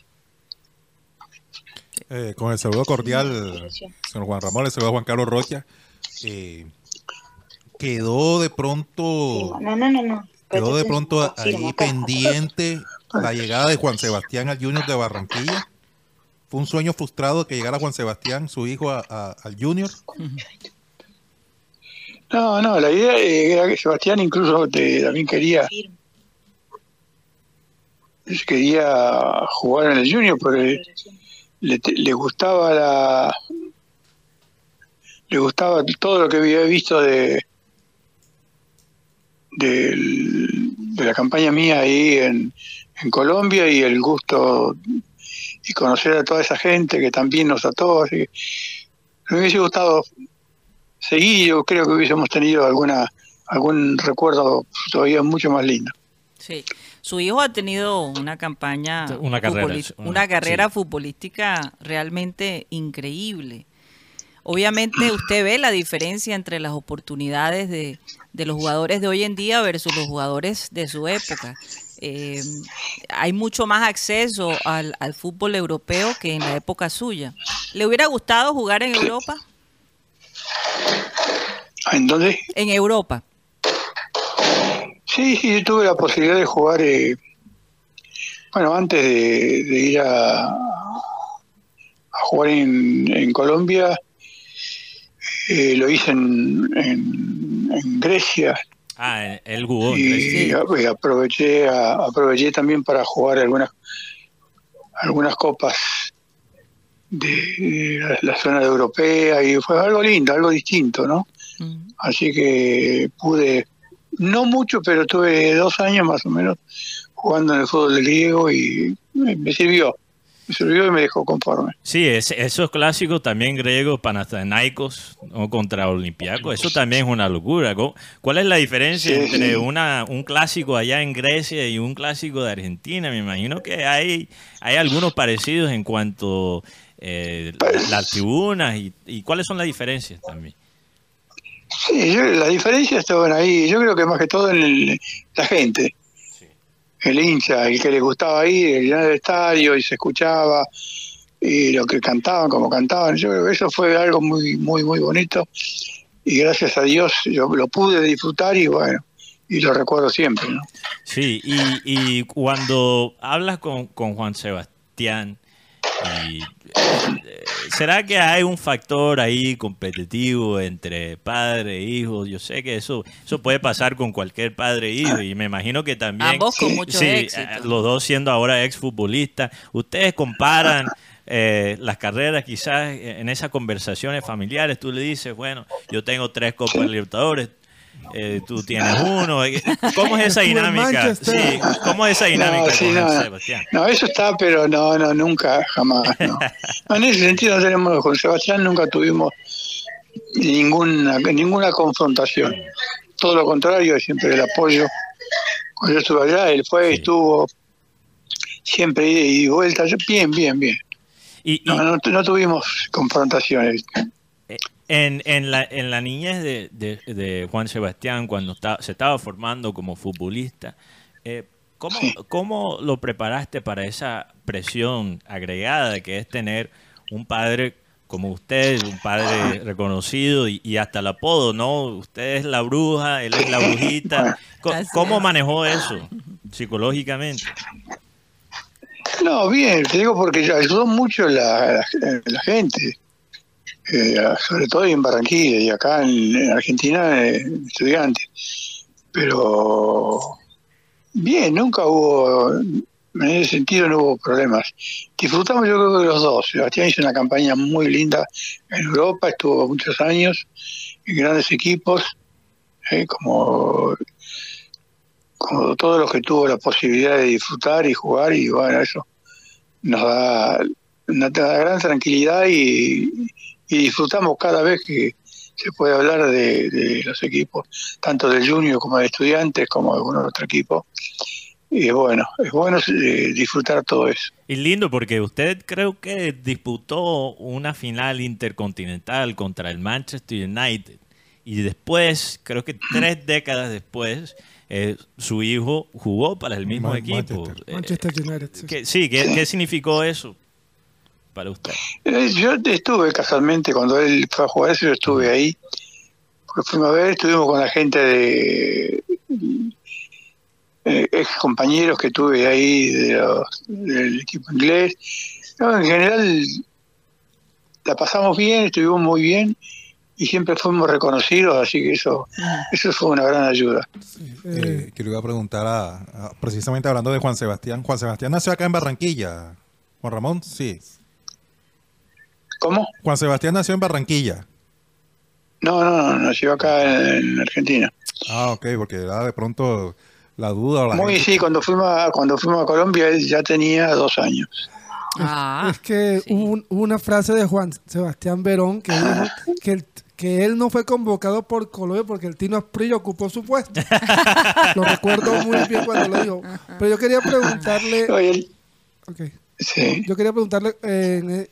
Eh, con el saludo cordial, señor Juan Ramón, el saludo a Juan Carlos Rocha. Eh, quedó de pronto, No, no, no, no. Quedó de pronto ahí pendiente la llegada de Juan Sebastián al Junior de Barranquilla. Fue un sueño frustrado que llegara Juan Sebastián, su hijo, a- a- al Junior. No, no, la idea era que Sebastián incluso te- también quería quería jugar en el Junior, pero le, le- le gustaba la le gustaba todo lo que había visto de del- de la campaña mía ahí en, en Colombia y el gusto y conocer a toda esa gente que también nos ató. Así que me hubiese gustado seguir, yo creo que hubiésemos tenido alguna algún recuerdo todavía mucho más lindo. Sí. Su hijo ha tenido una campaña, Una carrera, una, una- carrera sí. futbolística realmente increíble. Obviamente usted ve la diferencia entre las oportunidades de, de los jugadores de hoy en día versus los jugadores de su época. Eh, hay mucho más acceso al, al fútbol europeo que en la época suya. ¿Le hubiera gustado jugar en Europa? ¿En dónde? En Europa. Sí, sí, yo tuve la posibilidad de jugar, eh, bueno, antes de, de ir a, a jugar en, en Colombia, eh, lo hice en, en, en Grecia Ah, jugó en y, aproveché, a- aproveché también para jugar algunas, algunas copas de, de la, la zona europea y fue algo lindo, algo distinto, ¿no? Mm. Así que pude, no mucho, pero tuve dos años más o menos jugando en el fútbol griego y me, me sirvió. Me sirvió y me dejó conforme. Sí, es- esos clásicos también griegos, Panathinaikos ¿no? contra Olympiacos, eso también es una locura. ¿Cu- ¿Cuál es la diferencia Sí. entre una, un clásico allá en Grecia y un clásico de Argentina? Me imagino que hay, hay algunos parecidos en cuanto eh, las tribunas y, y cuáles son las diferencias también. Sí, yo- las diferencias estaban ahí. Yo creo que más que todo en el- la gente. El hincha, el que le gustaba ir, el llenar el estadio y se escuchaba y lo que cantaban, como cantaban. Yo creo que eso fue algo muy, muy, muy bonito. Y gracias a Dios yo lo pude disfrutar y bueno, y lo recuerdo siempre, ¿no? Sí, y, cuando hablas con, con Juan Sebastián, y, ¿será que hay un factor ahí competitivo entre padre e hijo? Yo sé que eso, eso puede pasar con cualquier padre e hijo y me imagino que también... Ambos con mucho sí, éxito. eh, los dos siendo ahora exfutbolistas. ¿Ustedes comparan eh, las carreras quizás en esas conversaciones familiares? Tú le dices, bueno, yo tengo tres Copas Libertadores, eh, tú tienes uno. <laughs> ¿Cómo es esa dinámica? Sí, ¿cómo es esa dinámica No, sí, con no. Sebastián? No, eso está, pero no, no, nunca, jamás. No. <laughs> En ese sentido no tenemos, con Sebastián nunca tuvimos ninguna, ninguna confrontación. Todo lo contrario, siempre el apoyo. Cuando yo estuve allá, él fue, Sí. estuvo siempre ida y vuelta. Bien, bien, bien. Y, y No, no, no tuvimos confrontaciones. En, en, la, en la niñez de, de- de Juan Sebastián, cuando está- se estaba formando como futbolista, eh, ¿cómo, Sí. ¿cómo lo preparaste para esa presión agregada de que es tener un padre como usted, un padre reconocido y, y hasta el apodo, ¿no? Usted es la bruja, él es la brujita. ¿Cómo manejó eso psicológicamente? No, bien, te digo porque ayudó mucho la, la, la gente. Eh, sobre todo en Barranquilla y acá en, en Argentina, eh, estudiantes. Pero bien, nunca hubo, en ese sentido no hubo problemas. Disfrutamos yo creo que los dos. Sebastián hizo una campaña muy linda en Europa, estuvo muchos años en grandes equipos, eh, como, como todos los que tuvo la posibilidad de disfrutar y jugar y bueno, eso nos da una gran tranquilidad y, y disfrutamos cada vez que se puede hablar de, de los equipos, tanto del junior como de estudiantes, como de algún otro equipo. Y bueno, es bueno eh, disfrutar todo eso. Y lindo porque usted creo que disputó una final intercontinental contra el Manchester United y después, creo que tres décadas después, eh, su hijo jugó para el mismo Man- equipo. Manchester. Eh, Manchester United. sí. ¿qué- sí, ¿qué, qué significó eso para usted? Eh, Yo estuve casualmente cuando él fue a jugar eso, yo estuve ahí. Porque fuimos a ver, estuvimos con la gente de eh, ex compañeros que tuve ahí de los- del equipo inglés. No, en general la pasamos bien, estuvimos muy bien y siempre fuimos reconocidos, así que eso, eso fue una gran ayuda. Eh, Eh, que le iba a preguntar a, a- precisamente hablando de Juan Sebastián. Juan Sebastián nació acá en Barranquilla. Juan Ramón, sí. ¿Cómo? Juan Sebastián nació en Barranquilla. No, no, no, nació acá en, en Argentina. Ah, ok, porque era de pronto la duda o la Muy gente- sí, cuando fuimos a, cuando fuimos a Colombia él ya tenía dos años. Ah, es que sí. hubo, un- hubo una frase de Juan Sebastián Verón que dijo que, el- que él no fue convocado por Colombia porque el Tino Asprilla ocupó su puesto. <laughs> lo recuerdo muy bien cuando lo dijo. Pero yo quería preguntarle, Oye, él- ok, sí. yo quería preguntarle eh, en, eh,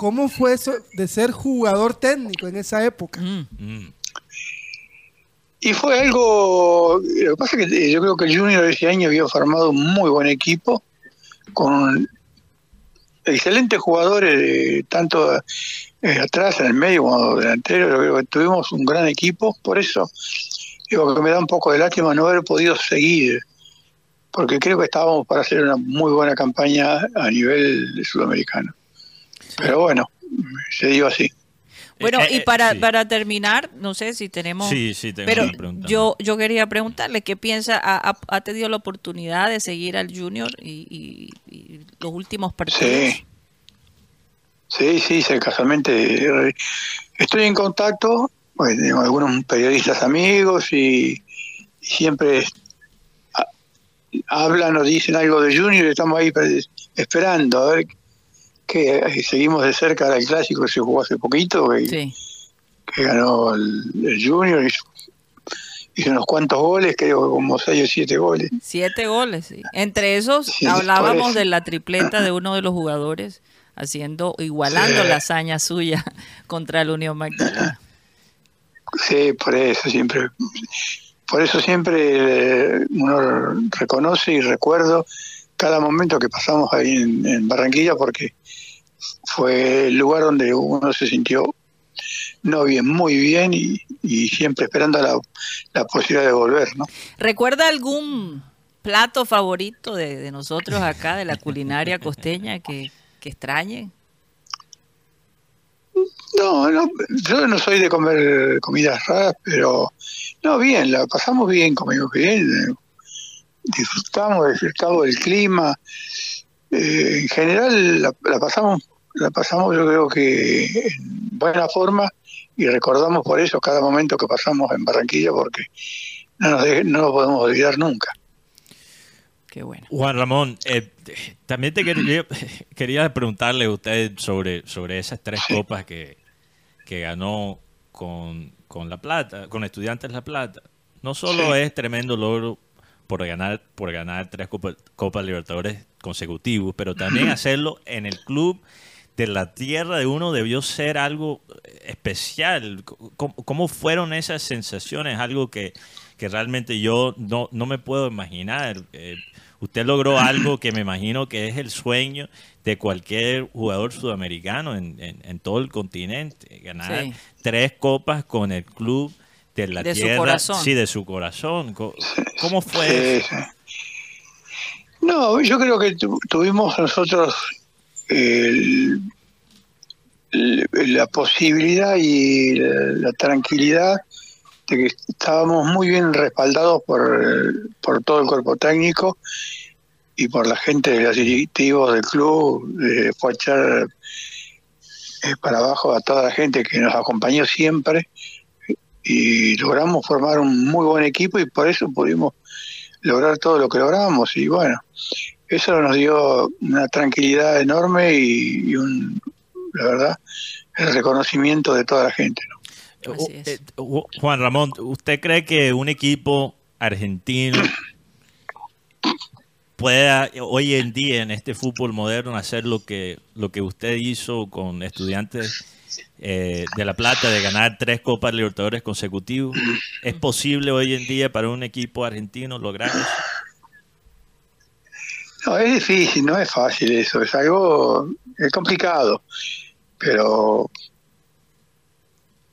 cómo fue eso de ser jugador técnico en esa época. mm, Mm. Y fue algo, lo que pasa es que eh, yo creo que el Junior ese año había formado un muy buen equipo, con excelentes jugadores, eh, tanto eh, atrás, en el medio como delantero, yo creo que tuvimos un gran equipo, por eso digo que me da un poco de lástima no haber podido seguir, porque creo que estábamos para hacer una muy buena campaña a nivel sudamericano. Pero bueno, se dio así. Bueno, Eh, y eh, para, sí. para terminar, no sé si tenemos... Sí, sí, tengo Pero una pregunta. yo, yo quería preguntarle, ¿qué piensa? ¿Ha, ha- tenido la oportunidad de seguir al Junior y, y- y los últimos partidos? Sí. Sí, sí, sí, casualmente eh, estoy en contacto pues, tengo algunos periodistas amigos y, y siempre ha- hablan o dicen algo de Junior y estamos ahí pre- esperando a ver que eh, seguimos de cerca el clásico que se jugó hace poquito, que, Sí. que ganó el, el Junior, hizo, hizo unos cuantos goles, creo que como seis o siete goles. Siete goles, sí. Entre esos Sí, hablábamos de la tripleta de uno de los jugadores haciendo, igualando la hazaña suya <laughs> contra el Unión Magdalena. Sí, por eso siempre, por eso siempre eh, uno reconoce y recuerdo cada momento que pasamos ahí en, en Barranquilla porque fue el lugar donde uno se sintió no bien, muy bien y, y siempre esperando la, la posibilidad de volver, ¿no? ¿Recuerda algún plato favorito de, de nosotros acá, de la culinaria costeña, que, que extrañe? No, no, yo no soy de comer comidas raras, pero no, bien, la pasamos bien, comimos bien, eh, disfrutamos, disfrutamos del clima. Eh, en general la, la pasamos, la pasamos yo creo que en buena forma y recordamos por eso cada momento que pasamos en Barranquilla porque no nos, deje- no nos podemos olvidar nunca. Qué bueno. Juan Ramón, eh, también te quería, <laughs> quería preguntarle a usted sobre, sobre esas tres copas que, que ganó con, con La Plata, con Estudiantes La Plata. No solo Sí. es tremendo logro por ganar, por ganar tres Copas Copa Libertadores consecutivos, pero también <clears throat> hacerlo en el club de la tierra de uno debió ser algo especial. ¿Cómo, cómo fueron esas sensaciones? Algo que, que realmente yo no, no me puedo imaginar. Eh, usted logró <clears throat> algo que me imagino que es el sueño de cualquier jugador sudamericano en, en- en todo el continente. Ganar Sí. tres copas con el club de la De su corazón. Sí, de su corazón. Co- ¿Cómo fue sí. No, yo creo que tu- tuvimos nosotros el- la posibilidad y la, la tranquilidad de que estábamos muy bien respaldados por, eh, por todo el cuerpo técnico y por la gente de los directivos del club. Eh, a echar eh, para abajo a toda la gente que nos acompañó siempre y logramos formar un muy buen equipo y por eso pudimos lograr todo lo que logramos y bueno, eso nos dio una tranquilidad enorme y, y un, la verdad, el reconocimiento de toda la gente. ¿no? Eh, Ju- Juan Ramón, ¿usted cree que un equipo argentino <clears throat> pueda hoy en día en este fútbol moderno hacer lo que lo que usted hizo con estudiantes eh, de La Plata de ganar tres Copas Libertadores consecutivos? ¿Es posible hoy en día para un equipo argentino lograr eso? No, es difícil, no es fácil eso, es algo es complicado, pero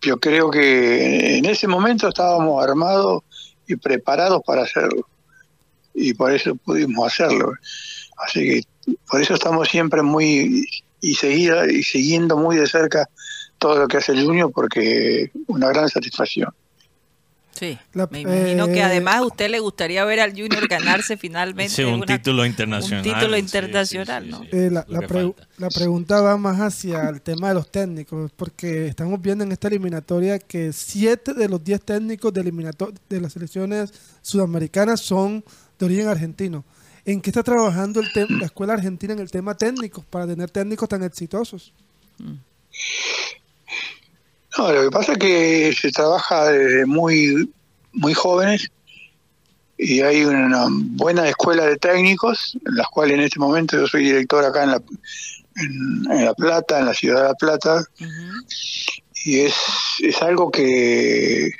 yo creo que en ese momento estábamos armados y preparados para hacerlo, y por eso pudimos hacerlo. Así que por eso estamos siempre muy y seguida y siguiendo muy de cerca todo lo que hace el Junior porque una gran satisfacción. Sí, La- me imagino que eh, además a usted le gustaría ver al Junior ganarse finalmente Sí, un una- título internacional. Un título internacional, sí, sí, ¿no? sí. Eh, la, la que pre- falta. la pregunta va más hacia el tema de los técnicos, porque estamos viendo en esta eliminatoria que siete de los diez técnicos de, de las selecciones sudamericanas son de origen argentino. ¿En qué está trabajando el <clears throat> la escuela argentina en el tema técnico para tener técnicos tan exitosos? No, lo que pasa es que se trabaja desde muy, muy jóvenes y hay una buena escuela de técnicos, en las cuales en este momento yo soy director acá en La, en, en la Plata, en la ciudad de La Plata, Ujú. y es, es algo que,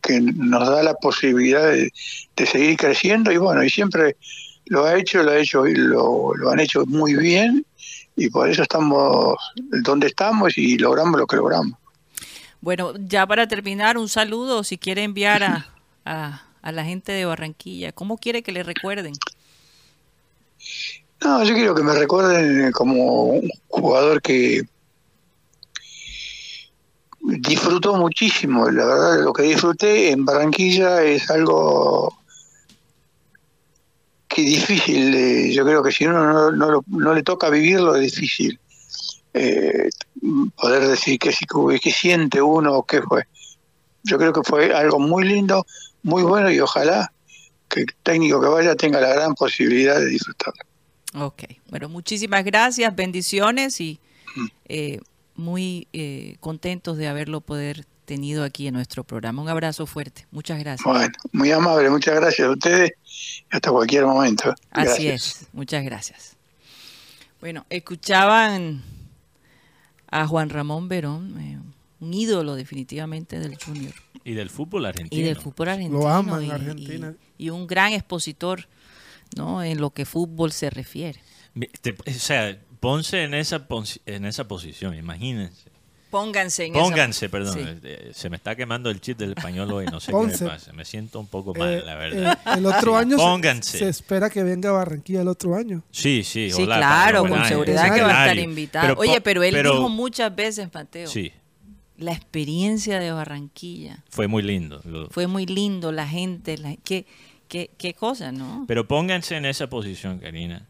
que nos da la posibilidad de, de seguir creciendo y bueno, y siempre lo ha hecho, lo ha hecho y lo, lo han hecho muy bien y por eso estamos donde estamos y logramos lo que logramos. Bueno, ya para terminar, un saludo si quiere enviar a, a- a la gente de Barranquilla. ¿Cómo quiere que le recuerden? No, yo quiero que me recuerden como un jugador que disfrutó muchísimo. La verdad, lo que disfruté en Barranquilla es algo que difícil. eh, yo creo que si uno no, no no le toca vivirlo es difícil. eh, poder decir qué, qué siente uno o qué fue. Yo creo que fue algo muy lindo, muy bueno y ojalá que el técnico que vaya tenga la gran posibilidad de disfrutarlo. Ok, bueno, muchísimas gracias, bendiciones y eh, muy contentos de haberlo poder tenido aquí en nuestro programa. Un abrazo fuerte, muchas gracias. Bueno, muy amable, muchas gracias a ustedes y hasta cualquier momento. Así Gracias. es, muchas gracias. Bueno, escuchaban a Juan Ramón Verón, eh, un ídolo definitivamente del Junior Y del fútbol argentino. y del fútbol argentino. aman y, en Argentina. y- y un gran expositor ¿no? en lo que fútbol se refiere. O sea, ponse en esa, en esa posición, imagínense. Pónganse en esa- Pónganse, perdón. Sí. eh, Se me está quemando el chip del español hoy, no sé Ponce. qué me pasa. Me siento un poco mal, Eh, la verdad. eh, el otro Sí, año se- Pónganse. Se, espera que venga a Barranquilla el otro año. Sí, sí, Sí, hola, claro, con año. seguridad que va a estar invitado. Oye, pero él dijo muchas veces, Mateo, Sí, la experiencia de Barranquilla fue muy lindo. lo- fue muy lindo, la gente, la, qué, qué, qué cosa, ¿no? Pero pónganse en esa posición, Karina.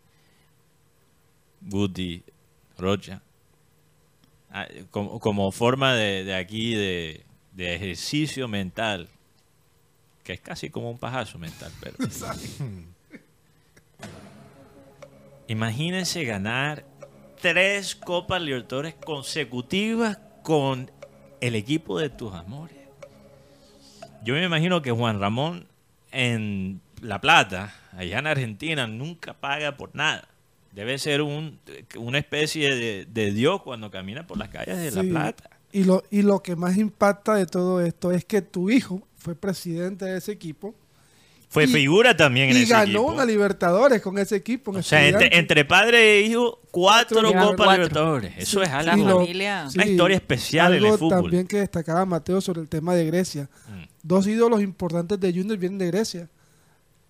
Woody, Rocha. Ah, Como, como forma de, de aquí de, de ejercicio mental. Que es casi como un pajazo mental, pero. <laughs> Imagínense ganar tres Copas Libertadores consecutivas con el equipo de tus amores. Yo me imagino que Juan Ramón en La Plata, allá en Argentina, nunca paga por nada. Debe ser un, una especie de, de Dios cuando camina por las calles de La. Plata. Y lo, y lo que más impacta de todo esto es que tu hijo fue presidente de ese equipo Fue Y- figura también en y ese ganó equipo. una Libertadores con ese equipo. en O sea, entre, padre e hijo, cuatro Cuatro, Copas cuatro. Libertadores. Eso es La algo. Y lo- familia. Una historia especial en el algo fútbol. también que destacaba Mateo sobre el tema de Grecia. Mm. Dos ídolos importantes de Junior vienen de Grecia.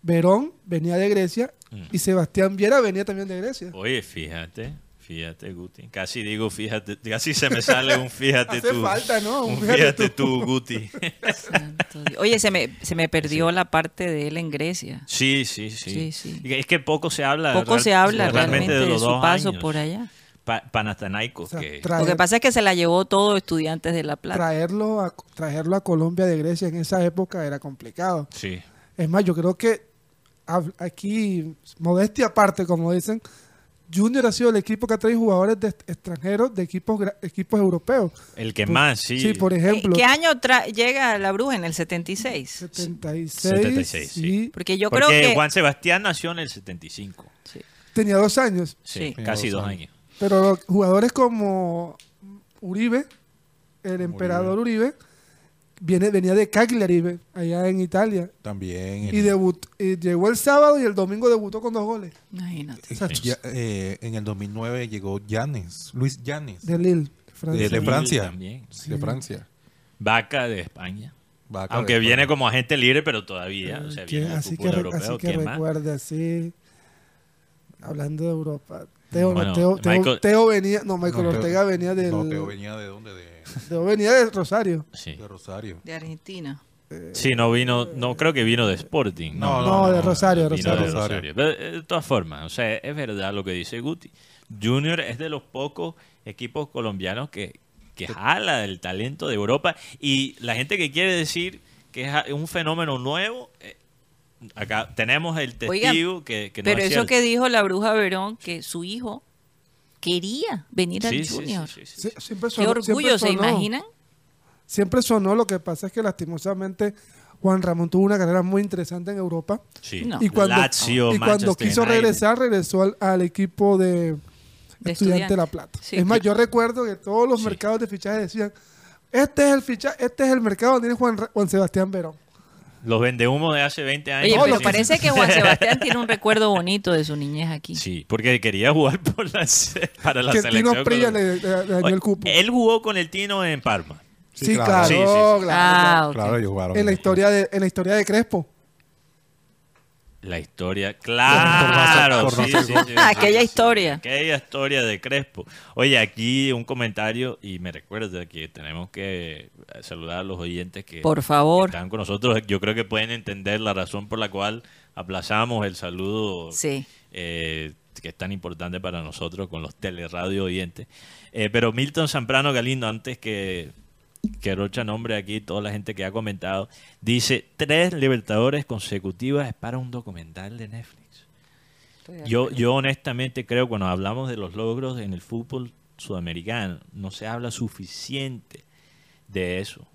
Verón venía de Grecia Mm. y Sebastián Viera venía también de Grecia. Oye, fíjate, Fíjate, Guti. Casi digo, fíjate, casi se me sale un fíjate <laughs> Hace tú. falta, ¿no? Un Un fíjate fíjate, tú. tú. Guti. <laughs> Santo Dios. Oye, se me, se me perdió la parte de él en Grecia. Sí, sí, sí. Sí, sí. Y Es que poco se habla. Poco real- se habla realmente de, los su dos paso años. por allá. Pa- Panathinaikos, O sea, que traer- Lo que pasa es que se la llevó todo estudiantes de La Plata. traerlo, a, traerlo a Colombia de Grecia en esa época era complicado. sí. Es más, yo creo que aquí, modestia aparte, como dicen, Junior ha sido el equipo que ha traído jugadores de extranjeros de equipos equipos europeos. El que Por- más, sí. Sí, por ejemplo, ¿Qué año tra- llega la bruja? En el 76. 76, 76, sí. sí. Porque yo Porque creo que... Juan Sebastián nació en el 75. Sí. tenía dos años, Sí, Sí. casi Dos años. pero jugadores como Uribe, el emperador Uribe, viene, venía de Cagliari, allá en Italia, También. y, debut, y llegó el sábado y el domingo debutó con dos goles Imagínate. ya- eh, en el 2009 llegó Llanes, Luis Llanes, de Lille, Francia. de, de Francia. También. De Francia. Vaca de España. Vaca Aunque de viene como agente libre, pero todavía. O sea, viene así que, europeo. así que recuerde, así. Hablando de Europa. Teo, no, Bueno, Teo, Teo- Michael- Teo venía, no, Michael No, Teo- Ortega venía del. No, Teo venía de dónde? De, Teo venía de Rosario. Sí. de Rosario. De Argentina. Sí, no vino, no creo que vino de Sporting. No, No, de Rosario, de Vino Rosario. de Rosario. Rosario. Pero, eh, de todas formas, o sea, es verdad lo que dice Guti. Junior es de los pocos equipos colombianos que, que jala el talento de Europa. Y la gente que quiere decir que es un fenómeno nuevo, eh, acá tenemos el Oigan, testigo que, que no Pero es eso cierto. que dijo la bruja Verón, que su hijo quería venir Sí, al sí, Junior. sí, sí, Sie- sí. Siempre Qué sonó, orgullo, siempre ¿se imaginan? Siempre sonó. Lo que pasa es que lastimosamente Juan Ramón tuvo una carrera muy interesante en Europa. Sí. No. Y cuando, Lazio, y cuando quiso regresar, regresó al, al equipo de, De Estudiante de La. Plata. Sí. es más, yo recuerdo que todos los Sí. mercados de fichaje decían: Este es el ficha este es el mercado donde tiene Juan, Juan Sebastián Verón. Los vendehumos de hace 20 años. Oye, pero parece que Juan Sebastián <laughs> tiene un recuerdo bonito de su niñez aquí. Sí, porque quería jugar por la, para la que selección. Tino Prilla colombiana. le, le- le dañó el cupo. Él jugó con el Tino en Parma. Sí, Sí, claro, claro. Sí, sí, sí. claro, Ah, claro. ok. Claro, ellos jugaron. En la historia de, en la historia de Crespo. La historia, claro. Por sí, sí, sí, Aquella sí, historia. Aquella historia de Crespo. Oye, aquí un comentario y me recuerda que tenemos que saludar a los oyentes que, Por favor. que están con nosotros. Yo creo que pueden entender la razón por la cual aplazamos el saludo Sí. eh, que es tan importante para nosotros con los teleradio oyentes. Eh, pero Milton Zamprano Galindo, antes que, que rocha nombre aquí, toda la gente que ha comentado, dice, tres Libertadores consecutivas es para un documental de Netflix. Yo, yo honestamente creo cuando hablamos de los logros en el fútbol sudamericano, no se habla suficiente de eso.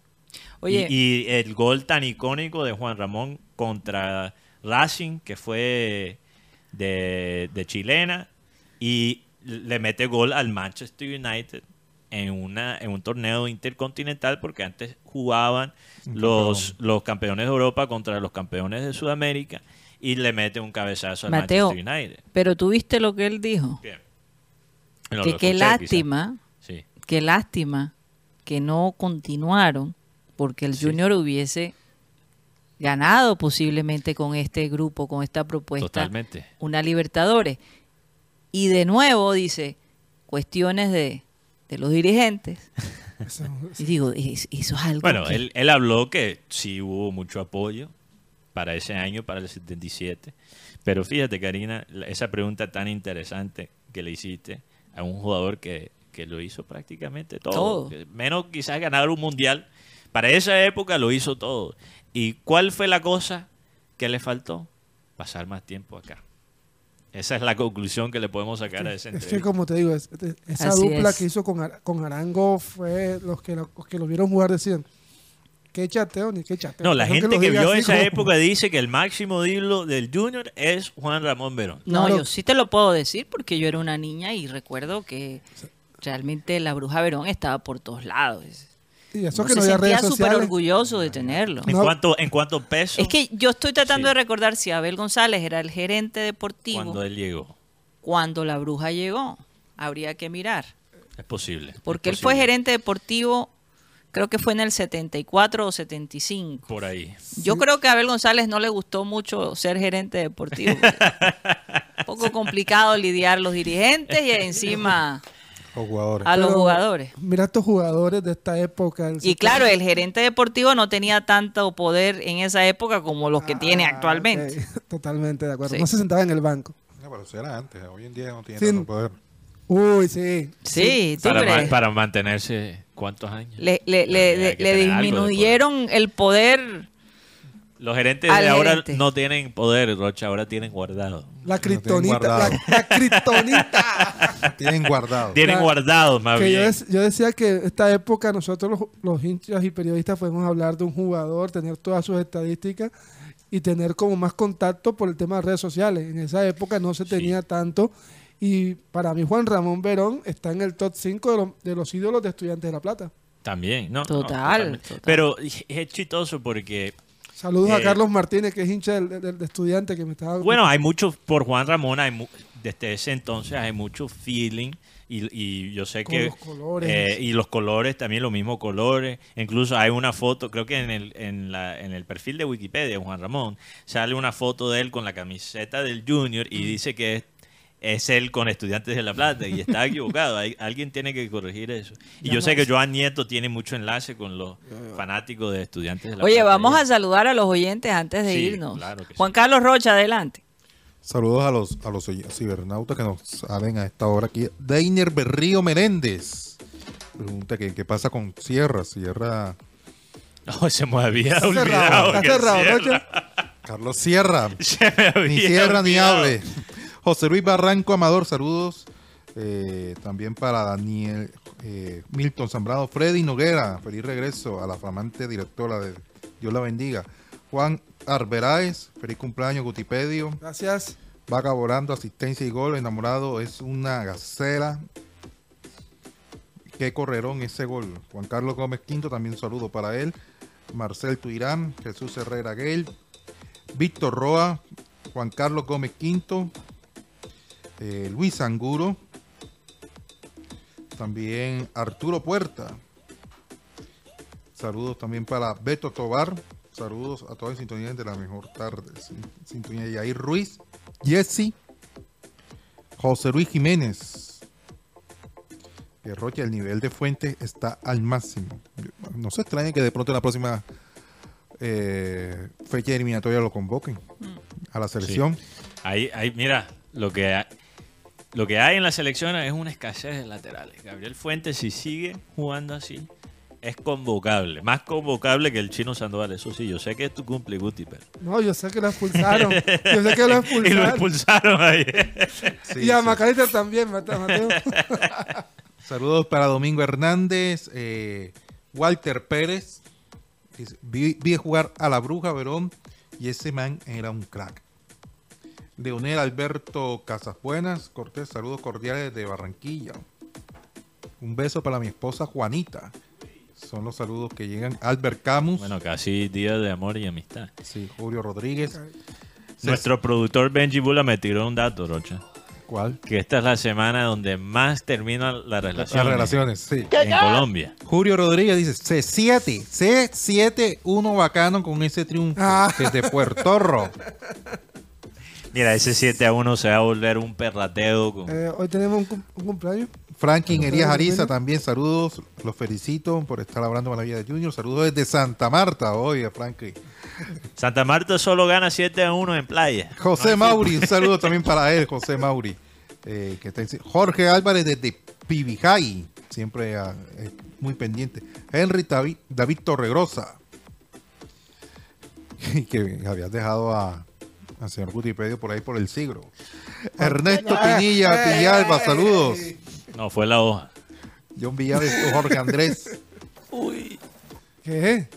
Oye, Y, y el gol tan icónico de Juan Ramón contra Racing, que fue de, de chilena, y le mete gol al Manchester United en, una, en un torneo intercontinental, porque antes jugaban los, los campeones de Europa contra los campeones de Sudamérica, y le mete un cabezazo al Mateo, Manchester United. pero tú viste lo que él dijo. Bien. No, que qué lástima, Sí. qué lástima que no continuaron porque el Sí. Junior hubiese ganado posiblemente con este grupo, con esta propuesta, Totalmente. una Libertadores. Y de nuevo dice, cuestiones de, de los dirigentes. <laughs> Y digo, es- eso es algo Bueno, que- él, él habló que sí hubo mucho apoyo para ese año, para el 77. Pero fíjate, Karina, esa pregunta tan interesante que le hiciste a un jugador que, que lo hizo prácticamente todo. Menos quizás ganar un mundial. Para esa época lo hizo todo. ¿Y cuál fue la cosa que le faltó? Pasar más tiempo acá. Esa es la conclusión que le podemos sacar a esa Es que como te digo, es- es- esa Así dupla es. que hizo con, Ar- con Arango fue los que, lo- los que lo vieron jugar decían, qué chateo ni qué chateo. No, la gente que vio esa como- época <laughs> dice que el máximo ídolo del Junior es Juan Ramón Verón. No, Claro. yo sí te lo puedo decir porque yo era una niña y recuerdo que realmente la bruja Verón estaba por todos lados. Y eso Uno que se no había redes sentía súper orgulloso de tenerlo. En No. cuanto en cuanto peso, Es que yo estoy tratando Sí. de recordar si Abel González era el gerente deportivo cuando cuando, él llegó, la bruja llegó. Habría que mirar. es posible. es Porque él fue gerente deportivo, creo que fue en el 74 o 75. por ahí. Yo creo que a Abel González no le gustó mucho ser gerente deportivo. <laughs> Un poco complicado lidiar los dirigentes y encima Los jugadores. a los Pero jugadores. Mira estos jugadores de esta época. Y claro, el gerente deportivo no tenía tanto poder en esa época como los que tiene Ah, actualmente. ok. <laughs> Totalmente de acuerdo. Sí. No se sentaba en el banco. No, pero eso era antes. Hoy en día no tiene Sí. tanto poder. Uy, sí. Sí, ¿tú Para, ma- para mantenerse, ¿cuántos años? Le, le- le- disminuyeron el poder. Los gerentes al de ahora gerente. no tienen poder, Rocha, ahora tienen guardado. La kriptonita. guardado. La, la kriptonita. <laughs> Tienen guardado. Tienen guardados, más que yo, bien. yo decía que esta época nosotros los, los hinchas y periodistas podemos hablar de un jugador, tener todas sus estadísticas y tener como más contacto por el tema de redes sociales. En esa época no se tenía tanto y para mí Juan Ramón Verón está en el top 5 de, lo- de los ídolos de Estudiantes de La Plata. También, ¿no? no, Total, totalmente. total. Pero es chistoso porque, Saludos a Eh, Carlos Martínez, que es hincha del, del- de estudiante que me estaba... bueno, hay mucho, por Juan Ramón, hay mu- desde ese entonces hay mucho feeling. Y, y yo sé Con que los colores. eh, y los colores también los mismos colores incluso hay una foto creo que en el en, la, en el perfil de Wikipedia Juan Ramón sale una foto de él con la camiseta del Junior y dice que es, es él con estudiantes de La Plata y está equivocado Hay- alguien tiene que corregir eso y yo sé que Joan Nieto tiene mucho enlace con los fanáticos de estudiantes de La Oye, Plata vamos Ya. a saludar a los oyentes antes de Sí, irnos. claro que sí. Juan Carlos Rocha, adelante. Saludos a los, a los cibernautas que nos salen a esta hora aquí. Deiner Berrío Menéndez. Pregunta que qué pasa con Sierra. Sierra. <laughs> No, se me había Está cerrado, está cerrado, Sierra- Rocha. Carlos Sierra. <laughs> se me había Ni Sierra ni olvidado. hable. José Luis Barranco Amador, saludos. Eh, también para Daniel eh, Milton Zambrano, Freddy Noguera, feliz regreso a la flamante directora de Dios la bendiga. Juan Arberáez, feliz cumpleaños, Gutipedio. Gracias. Vaca volando, asistencia y gol. Enamorado es una gacela. Qué correrón ese gol. Juan Carlos Gómez Quinto, también un saludo para él. Marcel Tuirán, Jesús Herrera Gale, Víctor Roa, Juan Carlos Gómez Quinto, eh, Luis Anguro, también Arturo Puerta. Saludos también para Beto Tobar. Saludos a todos en sintonía de la mejor tarde. Sin- Sintonía de Yair Ruiz, Jesse, José Luis Jiménez. Que Rocha, el nivel de fuente está al máximo. No se extrañe que de pronto en la próxima eh, fecha eliminatoria lo convoquen a la selección. Ahí, ahí, mira, lo que hay, lo que hay en la selección es una escasez de laterales. Gabriel Fuentes, si sigue jugando así, es convocable. Más convocable que el chino Sandoval. Eso sí, yo sé que tú cumple Guti, pero. No, yo sé que lo expulsaron. Yo sé que lo <laughs> y lo expulsaron. expulsaron ayer. Sí, y a sí. Macalister también, Mate- Mateo. <laughs> Saludos para Domingo Hernández, eh, Walter Pérez. Vi jugar a la Bruja Verón y ese man era un crack. Leonel Alberto Casabuenas Cortés, saludos cordiales de Barranquilla. Un beso para mi esposa Juanita. Son los saludos que llegan. Albert Camus, Bueno, casi día de amor y amistad. sí, Julio Rodríguez. Nuestro productor Benji Bula me tiró un dato, Rocha. ¿Cuál? Que esta es la semana donde más termina la relación Las relaciones, sí. en Colombia. Julio Rodríguez dice C7, C7-1 bacano con ese triunfo Ah. desde Puerto Rico. <laughs> Mira, ese 7 a 1 se va a volver un perrateo. con- Eh, hoy tenemos un, cum- un cumpleaños. Franklin Elías Ariza también, saludos, los felicito por estar hablando con la vida de Junior. Saludos desde Santa Marta, oye, Franklin. Santa Marta solo gana 7 a 1 en playa. José Mauri, un saludo también para él, <laughs> José Mauri. eh, que está en- Jorge Álvarez desde Pibijay, siempre ah, eh, muy pendiente. Henry David, David Torregrosa, <laughs> que habías dejado a, al señor Gutipedio por ahí por el siglo. Ernesto Pinilla, Villalba, saludos. No, fue la hoja. John Villalba, Jorge Andrés. <laughs> ¿Qué?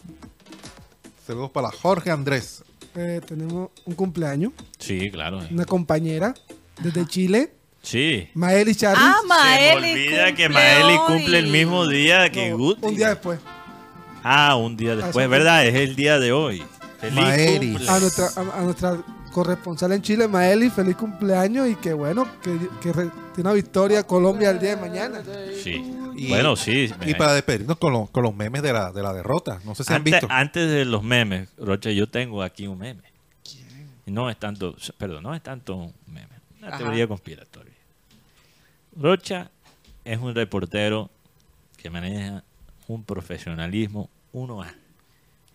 Saludos para Jorge Andrés. Eh, tenemos un cumpleaños. Sí, claro. Una compañera desde Chile, Sí. Maeli Charly. Ah, Se me Maeli. olvida que Maeli hoy. cumple el mismo día que No, Guti. un día después. Ah, un día después. ¿verdad? Es el día de hoy. Feliz Maeli. A nuestra, a, a nuestra corresponsal en Chile, Maeli, feliz cumpleaños y que bueno, que, que re- tiene una victoria Colombia el día de mañana. Sí. Y- bueno, sí. Y para despedirnos con los, con los memes de la, de la derrota. No sé si han visto. antes de los memes, Rocha, yo tengo aquí un meme. No es tanto, perdón, no es tanto un meme. una Ajá. teoría conspiratoria. Rocha es un reportero que maneja un profesionalismo 1A.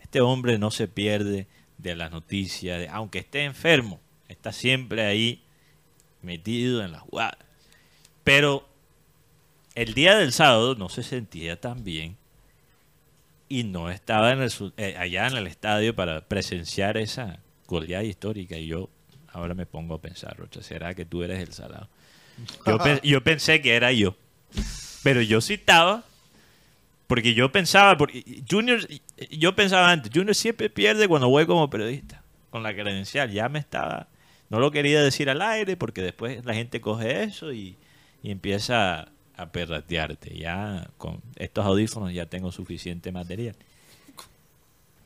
Este hombre no se pierde de las noticias, de- aunque esté enfermo, está siempre ahí metido en la jugada. Pero el día del sábado no se sentía tan bien y no estaba en el eh, allá en el estadio para presenciar esa goleada histórica. Y yo ahora me pongo a pensar, Rocha, ¿será que tú eres el salado? Yo, <laughs> pe- yo pensé que era yo, pero yo sí estaba, porque yo pensaba, porque Junior, yo pensaba antes, Junior siempre pierde cuando voy como periodista, con la credencial, ya me estaba, no lo quería decir al aire, porque después la gente coge eso y, y empieza a perratearte. Ya con estos audífonos ya tengo suficiente material.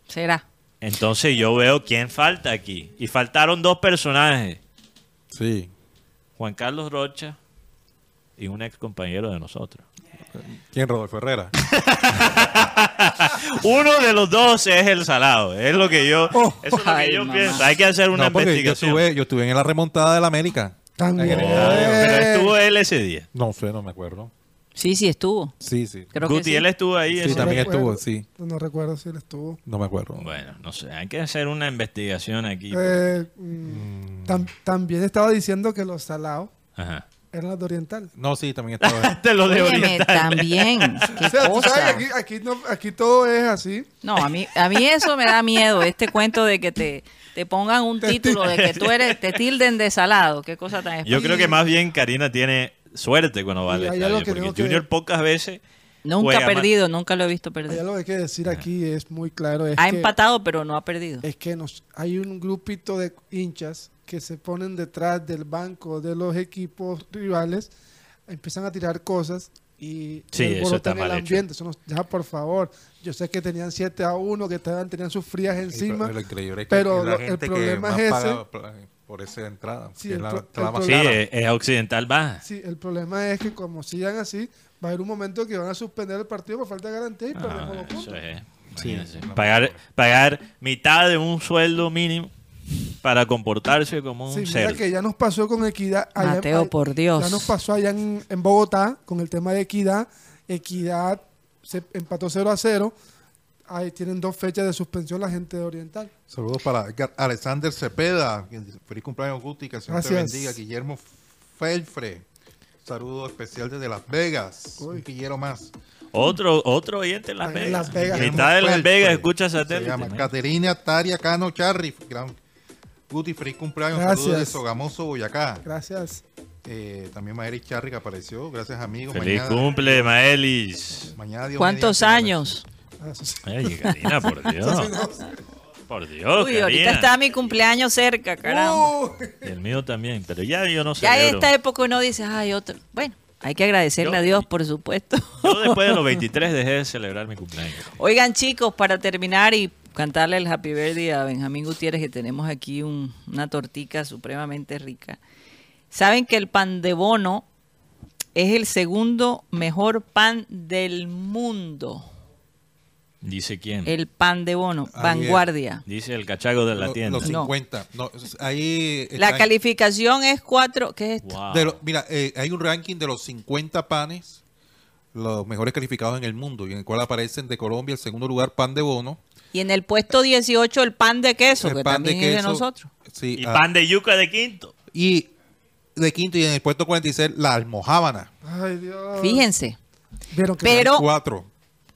Será. Entonces yo veo quién falta aquí. Y faltaron dos personajes. Sí. Juan Carlos Rocha y un ex compañero de nosotros. ¿Quién? Rodolfo Herrera. <laughs> Uno de los dos es el salado. Es lo que yo, eso es lo que Ay, yo mamá. pienso. Hay que hacer una no, porque yo investigación. estuve, yo estuve en la remontada América. También. Ah, estadio. pero estuvo él ese día. No sé, no me acuerdo. Sí, sí estuvo. Sí, sí. Creo que Guti, sí. él estuvo ahí. Sí, ese también día. estuvo, sí. No recuerdo si él estuvo. No me acuerdo. Bueno, no sé. Hay que hacer una investigación aquí. Eh, mm, tam- también estaba diciendo que los salados Ajá. Eran los de Oriental. No, sí, también estaba. <laughs> De los de Óyeme, Oriental. <laughs> O también. Qué sea, tú cosa. aquí, aquí, no- aquí todo es así. No, a mí, a mí eso me da miedo, este cuento de que te, te pongan un título de que tú eres, te tilden de salado. Qué cosa tan Yo creo que más bien Karina tiene suerte cuando va al estadio. que Porque tengo que- Junior pocas veces Nunca juega ha más. perdido, nunca lo he visto Allá perder. lo que hay que decir aquí es muy claro. Es Ha que, empatado, pero no ha perdido. Es que nos, hay un grupito de hinchas que se ponen detrás del banco de los equipos rivales, empiezan a tirar cosas y Sí, eso está el mal hecho. ambiente. Eso no- ya, por favor. Yo sé que tenían 7 a 1, que estaban, tenían sus frías encima. Pero lo- el problema es paga por- por esa entrada. Sí, que es el la el más Sí, es, occidental baja. Sí, el problema es que como sigan así, va a haber un momento que van a suspender el partido por falta de garantía y Ah, perdemos los puntos. eso es. Sí, pagar, pagar mitad de un sueldo mínimo para comportarse como un Sí, mira cerdo. que ya nos pasó con Equidad. allá- Mateo, por Dios. Ya nos pasó allá en, en Bogotá con el tema de Equidad. Equidad se empató 0 a 0. Ahí tienen dos fechas de suspensión la gente de Oriental. Saludos para Edgar Alexander Cepeda. Feliz cumpleaños, Guti. Que el Señor te Gracias. bendiga. Guillermo Felfre. Saludo especial desde Las Vegas. Uy. Un quillero más. Otro, otro oyente en Las En Vegas. Las Vegas. Mitad de Las. Vegas escucha Se satélite. llama ¿no? Caterina Taria Cano Charri. Gran Guti, feliz cumpleaños. Gracias. Saludos de Sogamoso, Boyacá. Gracias. Eh, también Maeri Charri que apareció. Gracias, amigos. Feliz Mañana- cumple, Maelis. Mañana, Dios ¿Cuántos mediante, años? Ay, Karina, por <laughs> Dios. Por Dios, Uy, ahorita está mi cumpleaños cerca, caramba. Uh, Y el mío también, pero ya yo no sé. ya en esta época uno dice, ay, otro. Bueno, hay que agradecerle Yo- a Dios, por supuesto. Yo después de los <laughs> 23 dejé de celebrar mi cumpleaños. Oigan, chicos, para terminar y cantarle el Happy Birthday a Benjamín Gutiérrez, que tenemos aquí un- una tortica supremamente rica. Saben que el pan de bono es el segundo mejor pan del mundo. Dice quién. El pan de bono, Ahí es. vanguardia. Dice el cachago de la Lo- tienda. Los No. 50. No, ahí La calificación es cuatro, ¿qué es esto? Wow. de lo- mira, eh, hay un ranking de los 50 panes, los mejores calificados en el mundo, y en el cual aparecen de Colombia el segundo lugar pan de bono. Y en el puesto 18 el pan de queso, el que pan también es de nosotros. Sí, y ah, pan de yuca de quinto. y de quinto y en el puesto 46 la almojábana. ay, Dios. Fíjense. Que Pero- Cuatro.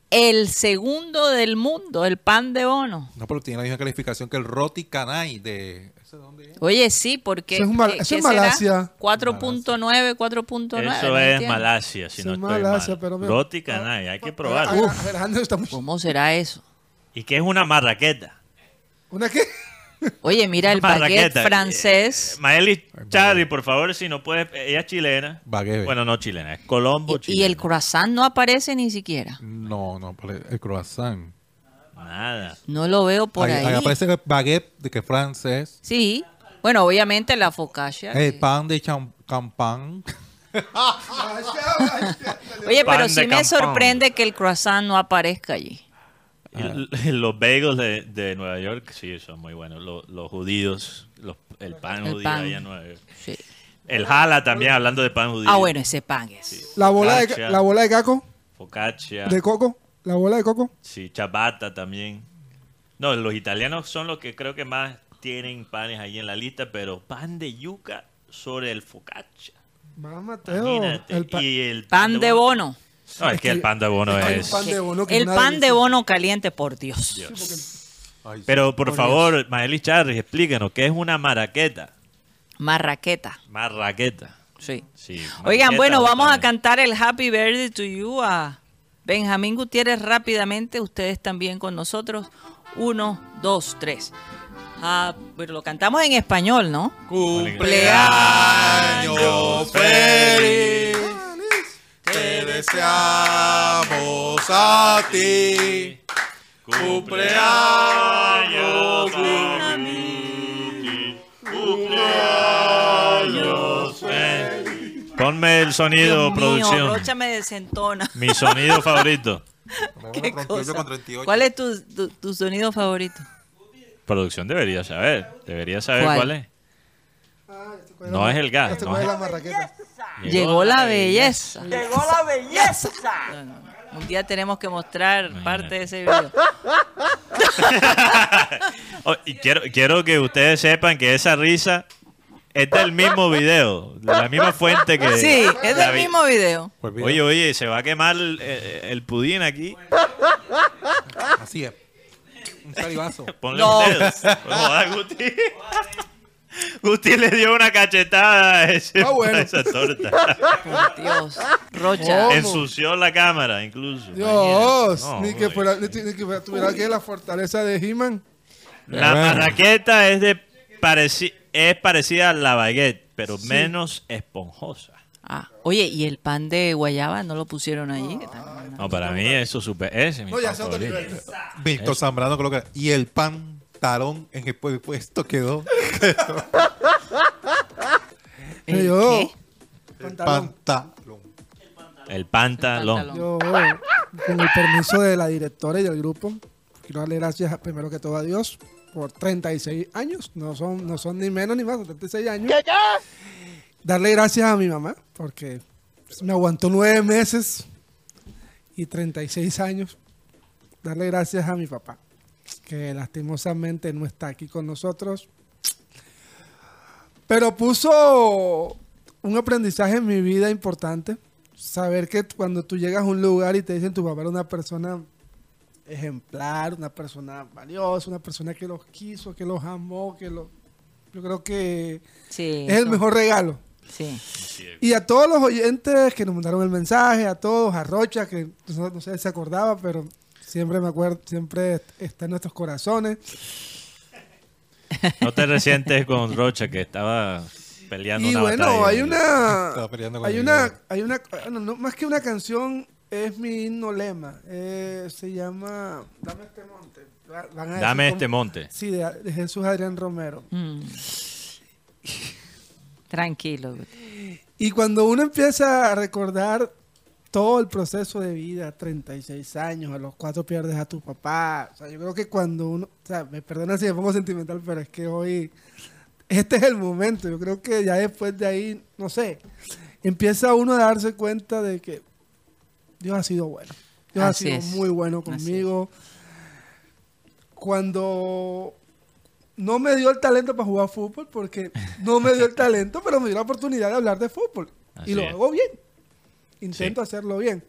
El segundo del mundo, el pan de bono. No, pero tiene la misma calificación que el roti canay de... ¿ese de dónde es? Oye, sí, porque... Eso es Mal- ¿qué- eso es? Malasia. 4.9, 4.9. Eso es. Malasia, si Eso no es estoy Malasia, mal. pero me- Roti canay, hay que Ah, está muy- ¿Cómo será eso? ¿Y qué es una marraqueta? ¿Una qué? Oye, mira, el baguette Marraqueta. francés. Eh, Maeli Charri, por favor, si no puedes. Ella es chilena. Baguette. Bueno, no chilena, es Colombo Y, y chilena. el croissant no aparece ni siquiera. No, no, pare- el croissant. Nada. No lo veo por ahí, ahí. aparece el baguette de que es francés. Sí. Bueno, obviamente la focaccia. El que- pan de cham- campán. Oye, Pan pero de sí me campán. sorprende que el croissant no aparezca allí. Y l- <laughs> los bagels de, de Nueva York, sí, son muy buenos. Los, los judíos, los- el pan El judío pan. allá en Nueva York. Sí. El jala también, hablando de pan judío. Ah, bueno, ese pan es. La bola, de, la bola de caco, Focaccia. de coco, la bola de coco. Sí, ciabatta también. No, los italianos son los que creo que más tienen panes ahí en la lista, pero pan de yuca sobre el focaccia. Más Mateo. El, pa- y el Pan de bono. No, es Es que el pan de bono es... pan de bono que El pan de bono caliente, por Dios. Ay. Pero por Por favor, Maelis Charri, explícanos, ¿qué es una maraqueta? Marraqueta. Marraqueta. Sí. Sí, Oigan, bueno, vamos a cantar el Happy Birthday to You a Benjamín Gutiérrez rápidamente. Ustedes también con nosotros. Uno, dos, tres. Ah, pero lo cantamos en español, ¿no? Cumpleaños feliz. Te deseamos a ti. Cumpleaños Ponme el sonido, Dios producción. mío, Rocha me desentona. Mi sonido favorito. ¿Qué 38 cosa? con 38. ¿Cuál es tu, tu, tu sonido favorito? Producción debería saber. Debería saber ¿Cuál? cuál, es. Ah, ya te coge No la- es el gas, ya te no es- la marraqueta. Llegó la belleza. Llegó la belleza. No, no, no. Un día tenemos que mostrar parte de ese video. <laughs> Oh, y quiero, quiero que ustedes sepan que esa risa es del mismo video, de la misma fuente que. Sí, es del vi- mismo video. Oye, oye, se va a quemar el pudín aquí. así es. Un salivazo. Ponle No. un dedo. Guti. Le dio una cachetada a, ese- Ah, bueno. a esa torta. Por Dios. Rocha. ¿Cómo? Ensució la cámara, incluso. Dios, No, ni que fuera, ni, ni que fuera- tuviera que la fortaleza de He-Man. La Bueno. marraqueta es de pareci- es parecida a la baguette, pero menos esponjosa. Ah, oye, ¿y el pan de guayaba no lo pusieron allí? ¿Qué tal? No, para mí eso super ese es mi No, ya pan favorito. Milton Zambrano coloca. Y el pantalón en el pu- puesto quedó. <laughs> ¿El yo, qué? pantalón. Pantalón. El pantalón. pantalón. Yo, con el permiso de la directora y del grupo, quiero darle gracias primero que todo a Dios por 36 años. No son, no son ni menos ni más, son 36 años. Darle gracias a mi mamá porque me aguantó nueve meses y 36 años. Darle gracias a mi papá, que lastimosamente no está aquí con nosotros. Pero puso un aprendizaje en mi vida importante. Saber que cuando tú llegas a un lugar y te dicen tu papá era una persona ejemplar, una persona valiosa, una persona que los quiso, que los amó, que los... Yo creo que Sí. es el mejor regalo. Sí. Y a todos los oyentes que nos mandaron el mensaje, a todos, a Rocha, que no, no sé si se acordaba, pero siempre me acuerdo, siempre está en nuestros corazones. No te resientes con Rocha que estaba peleando Y una bueno, batalla. hay una, Estaba peleando con hay una, hay una, no, más que una canción, es mi himno lema. Eh, se llama Dame este monte. Van a Dame cómo- este monte. Sí, de, de Jesús Adrián Romero. Mm. Tranquilo. Y cuando uno empieza a recordar todo el proceso de vida, 36 años, a los cuatro pierdes a tu papá. O sea, yo creo que cuando uno, o sea, me perdona si me pongo sentimental, pero es que hoy, este es el momento. Yo creo que ya después de ahí, no sé, empieza uno a darse cuenta de que Dios ha sido bueno. Dios Así ha sido es. muy bueno conmigo. Cuando no me dio el talento para jugar fútbol, porque no me dio el talento, pero me dio la oportunidad de hablar de fútbol. Así y lo es. hago bien. Intento hacerlo bien.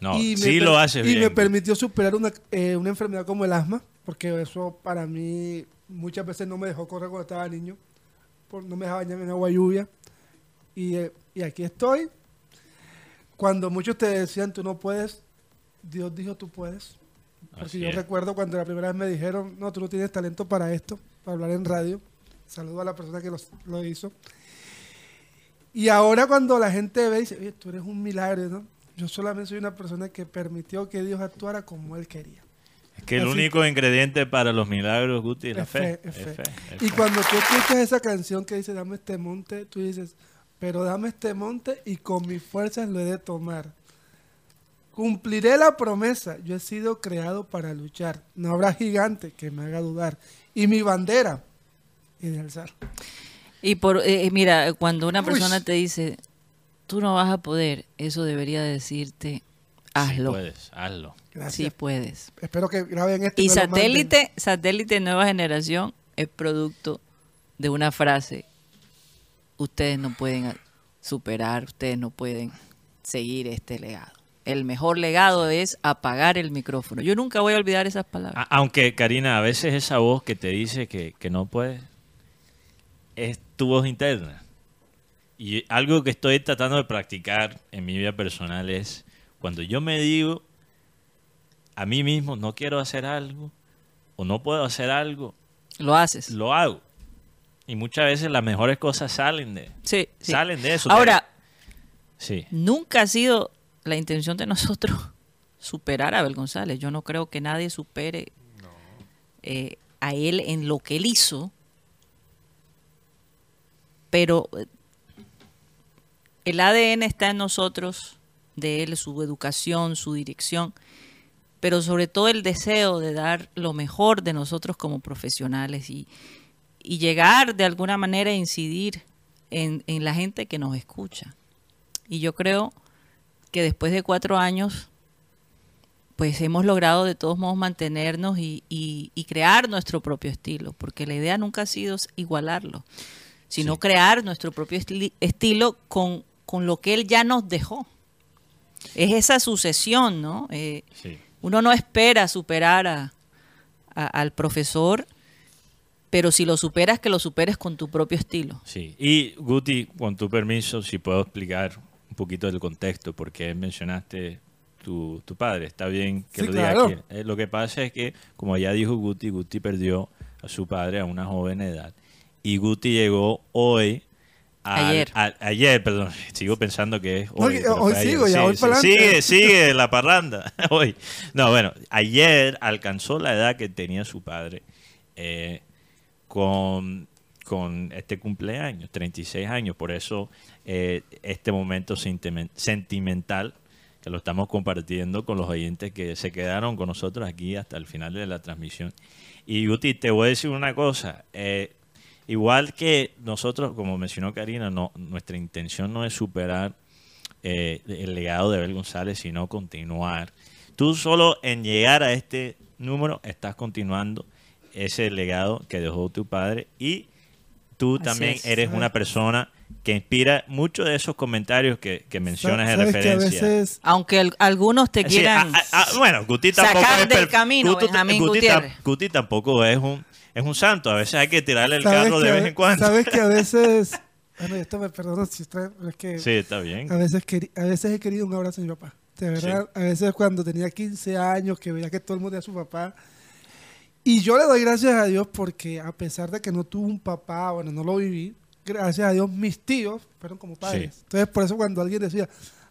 No, Y sí lo hace Y bien. me permitió superar una, eh, una enfermedad como el asma, porque eso para mí muchas veces no me dejó correr cuando estaba niño, por, no me dejaba bañar en agua lluvia. Y, eh, y aquí estoy. Cuando muchos te decían, tú no puedes, Dios dijo, tú puedes. Porque Así yo es. recuerdo cuando la primera vez me dijeron, no, tú no tienes talento para esto, para hablar en radio. Saludo a la persona que los- lo hizo. Y ahora cuando la gente ve y dice, oye, tú eres un milagro, ¿no? Yo solamente soy una persona que permitió que Dios actuara como Él quería. Es que el Así único ingrediente para los milagros, Guti, es la fe. Y cuando tú escuchas esa canción que dice, dame este monte, tú dices, pero dame este monte y con mis fuerzas lo he de tomar. Cumpliré la promesa, yo he sido creado para luchar. No habrá gigante que me haga dudar. Y mi bandera es de alzar. Y por, eh, eh, mira, cuando una Uy. persona te dice, tú no vas a poder, eso debería decirte, hazlo. Sí puedes, hazlo. Gracias. Sí puedes. Espero que graben esto. Y satélite, satélite nueva generación es producto de una frase. Ustedes no pueden superar, ustedes no pueden seguir este legado. El mejor legado es apagar el micrófono. Yo nunca voy a olvidar esas palabras. A- Aunque, Karina, a veces esa voz que te dice que, que no puedes es tu voz interna. Y algo que estoy tratando de practicar en mi vida personal es cuando yo me digo a mí mismo no quiero hacer algo o no puedo hacer algo, Lo haces. lo hago. Y muchas veces las mejores cosas salen de, Sí, sí. salen de eso. Ahora, Sí. nunca ha sido la intención de nosotros <laughs> superar a Abel González. Yo no creo que nadie supere eh, a él en lo que él hizo, pero eh, el ADN está en nosotros, de él, su educación, su dirección, pero sobre todo el deseo de dar lo mejor de nosotros como profesionales y, llegar de alguna manera a incidir en, en la gente que nos escucha. Y yo creo que después de cuatro años, pues hemos logrado de todos modos mantenernos y, y- y crear nuestro propio estilo, porque la idea nunca ha sido igualarlo, sino Sí. crear nuestro propio estilo con, con lo que él ya nos dejó. Es esa sucesión, ¿no? Eh, Sí. uno no espera superar a- a- al profesor, pero si lo superas, que lo superes con tu propio estilo. Sí, y Guti, con tu permiso, si puedo explicar un poquito del contexto, porque mencionaste tu, tu padre, está bien que Sí, lo diga claro. aquí. Eh, lo que pasa es que, como ya dijo Guti, Guti perdió a su padre a una joven edad, y Guti llegó hoy. al- Ayer. al- ayer, perdón, <laughs> sigo pensando que es hoy. hoy sigo, ayer. ya Sí, voy sí, para Sigue, sigue la parranda <laughs> hoy. No, bueno, ayer alcanzó la edad que tenía su padre. eh, con, con este cumpleaños, 36 años. Por eso eh, este momento sentimen- sentimental que lo estamos compartiendo con los oyentes que se quedaron con nosotros aquí hasta el final de la transmisión. Y Guti, te voy a decir una cosa. eh, igual que nosotros, como mencionó Karina, no, nuestra intención no es superar eh, el legado de Abel González, sino continuar. Tú solo en llegar a este número estás continuando ese legado que dejó tu padre y tú Así también es. eres una persona que inspira muchos de esos comentarios que, que mencionas en Sabes que a referencia. veces Aunque al- algunos te Sí, quieran... bueno, Guti tampoco sacar es del camino, Guti- Benjamín Guti Gutiérrez. tam- Guti tampoco es un es un santo. A veces hay que tirarle el carro de vez en cuando. Sabes que a <laughs> veces. Bueno, esto me perdono si está, es que Sí, está bien. a veces, queri- a veces he querido un abrazo de mi papá. De verdad, a veces cuando tenía 15 años, que veía que todo el mundo tenía su papá. Y yo le doy gracias a Dios porque a pesar de que no tuve un papá, bueno, no lo viví, gracias a Dios mis tíos fueron como padres. Sí. Entonces, por eso cuando alguien decía,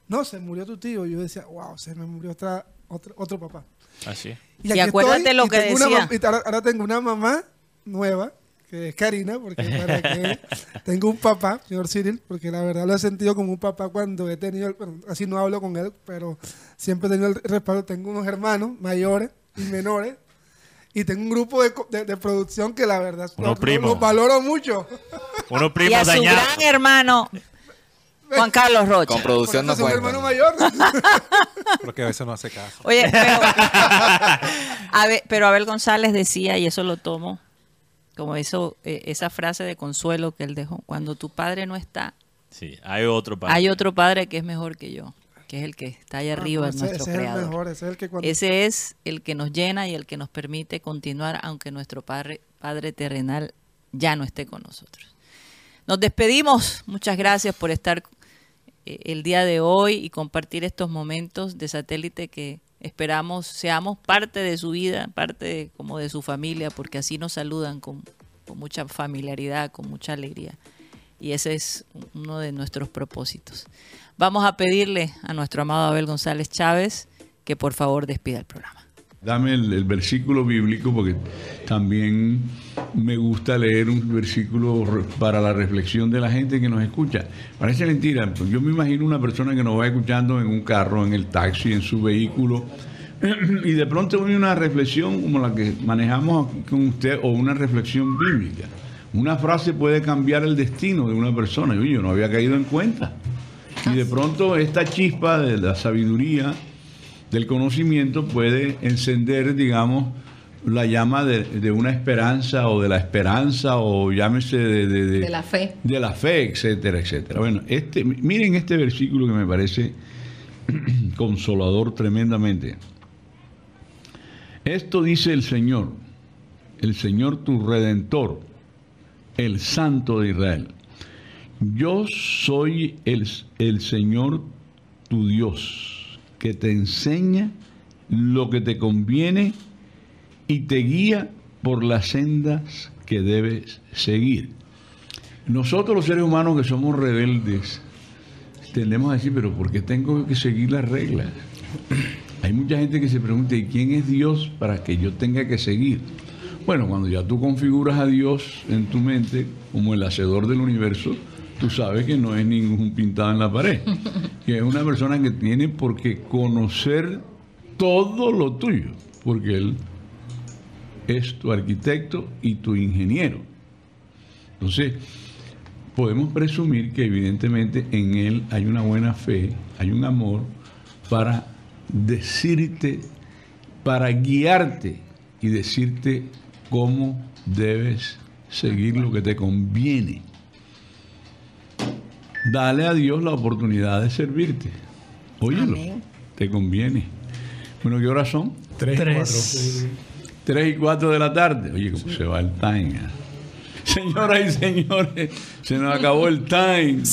no, se murió tu tío, yo decía, wow, se me murió otra, otro, otro papá. Así. Y acuérdate lo y que una decía. y ahora, ahora tengo una mamá nueva, que es Karina, porque para que <laughs> tengo un papá, señor Cyril, porque la verdad lo he sentido como un papá cuando he tenido, el- bueno, así no hablo con él, pero siempre he tenido el respaldo. Tengo unos hermanos mayores y menores. Y tengo un grupo de, co- de- de producción que la verdad los- primos. los valoro mucho. Uno y primo a su dañado. gran hermano, Juan Carlos Rocha. Con producción no cuenta. hermano mayor. <laughs> Porque a veces no hace caso. Oye, pero, <laughs> a ver, pero Abel González decía, y eso lo tomo como eso, eh, esa frase de consuelo que él dejó, cuando tu padre no está, Sí, hay otro padre. hay otro padre que es mejor que yo, que es el que está allá arriba, Ah, es ese- nuestro ese es el creador. mejor, ese es el que cuando- Ese es el que nos llena y el que nos permite continuar, aunque nuestro padre, padre terrenal ya no esté con nosotros. Nos despedimos. Muchas gracias por estar eh, el día de hoy y compartir estos momentos de satélite que esperamos seamos parte de su vida, parte como de su familia, porque así nos saludan con, con mucha familiaridad, con mucha alegría. Y ese es uno de nuestros propósitos. Vamos a pedirle a nuestro amado Abel González Chávez que por favor despida el programa. Dame el, el versículo bíblico porque también me gusta leer un versículo para la reflexión de la gente que nos escucha. Parece mentira, yo me imagino una persona que nos va escuchando en un carro, en el taxi, en su vehículo, <clears throat> y de pronto viene una reflexión como la que manejamos aquí con usted o una reflexión bíblica. Una frase puede cambiar el destino de una persona. Yo no había caído en cuenta. Y de pronto esta chispa de la sabiduría, del conocimiento, puede encender, digamos, la llama de, de una esperanza o de la esperanza o llámese de, de- de- De la fe. de la fe, etcétera, etcétera. Bueno, este, miren este versículo que me parece <clears throat> consolador tremendamente. Esto dice el Señor, el Señor tu redentor, el Santo de Israel. Yo soy el, el Señor tu Dios, que te enseña lo que te conviene y te guía por las sendas que debes seguir. Nosotros los seres humanos que somos rebeldes, tendemos a decir, pero ¿por qué tengo que seguir las reglas? <clears throat> Hay mucha gente que se pregunta, ¿y quién es Dios para que yo tenga que seguir? Bueno, cuando ya tú configuras a Dios en tu mente como el hacedor del universo, tú sabes que no es ningún pintado en la pared, <laughs> que es una persona que tiene por qué conocer todo lo tuyo, porque Él es tu arquitecto y tu ingeniero. Entonces, podemos presumir que evidentemente en Él hay una buena fe, hay un amor para decirte, para guiarte y decirte cómo debes seguir lo que te conviene. Dale a Dios la oportunidad de servirte. Óyelo, Amén. te conviene. Bueno, ¿qué horas son? Tres, y cuatro. 3 y 4 de la tarde. Oye, cómo se va el time. ah. Señoras y señores, se nos acabó el time.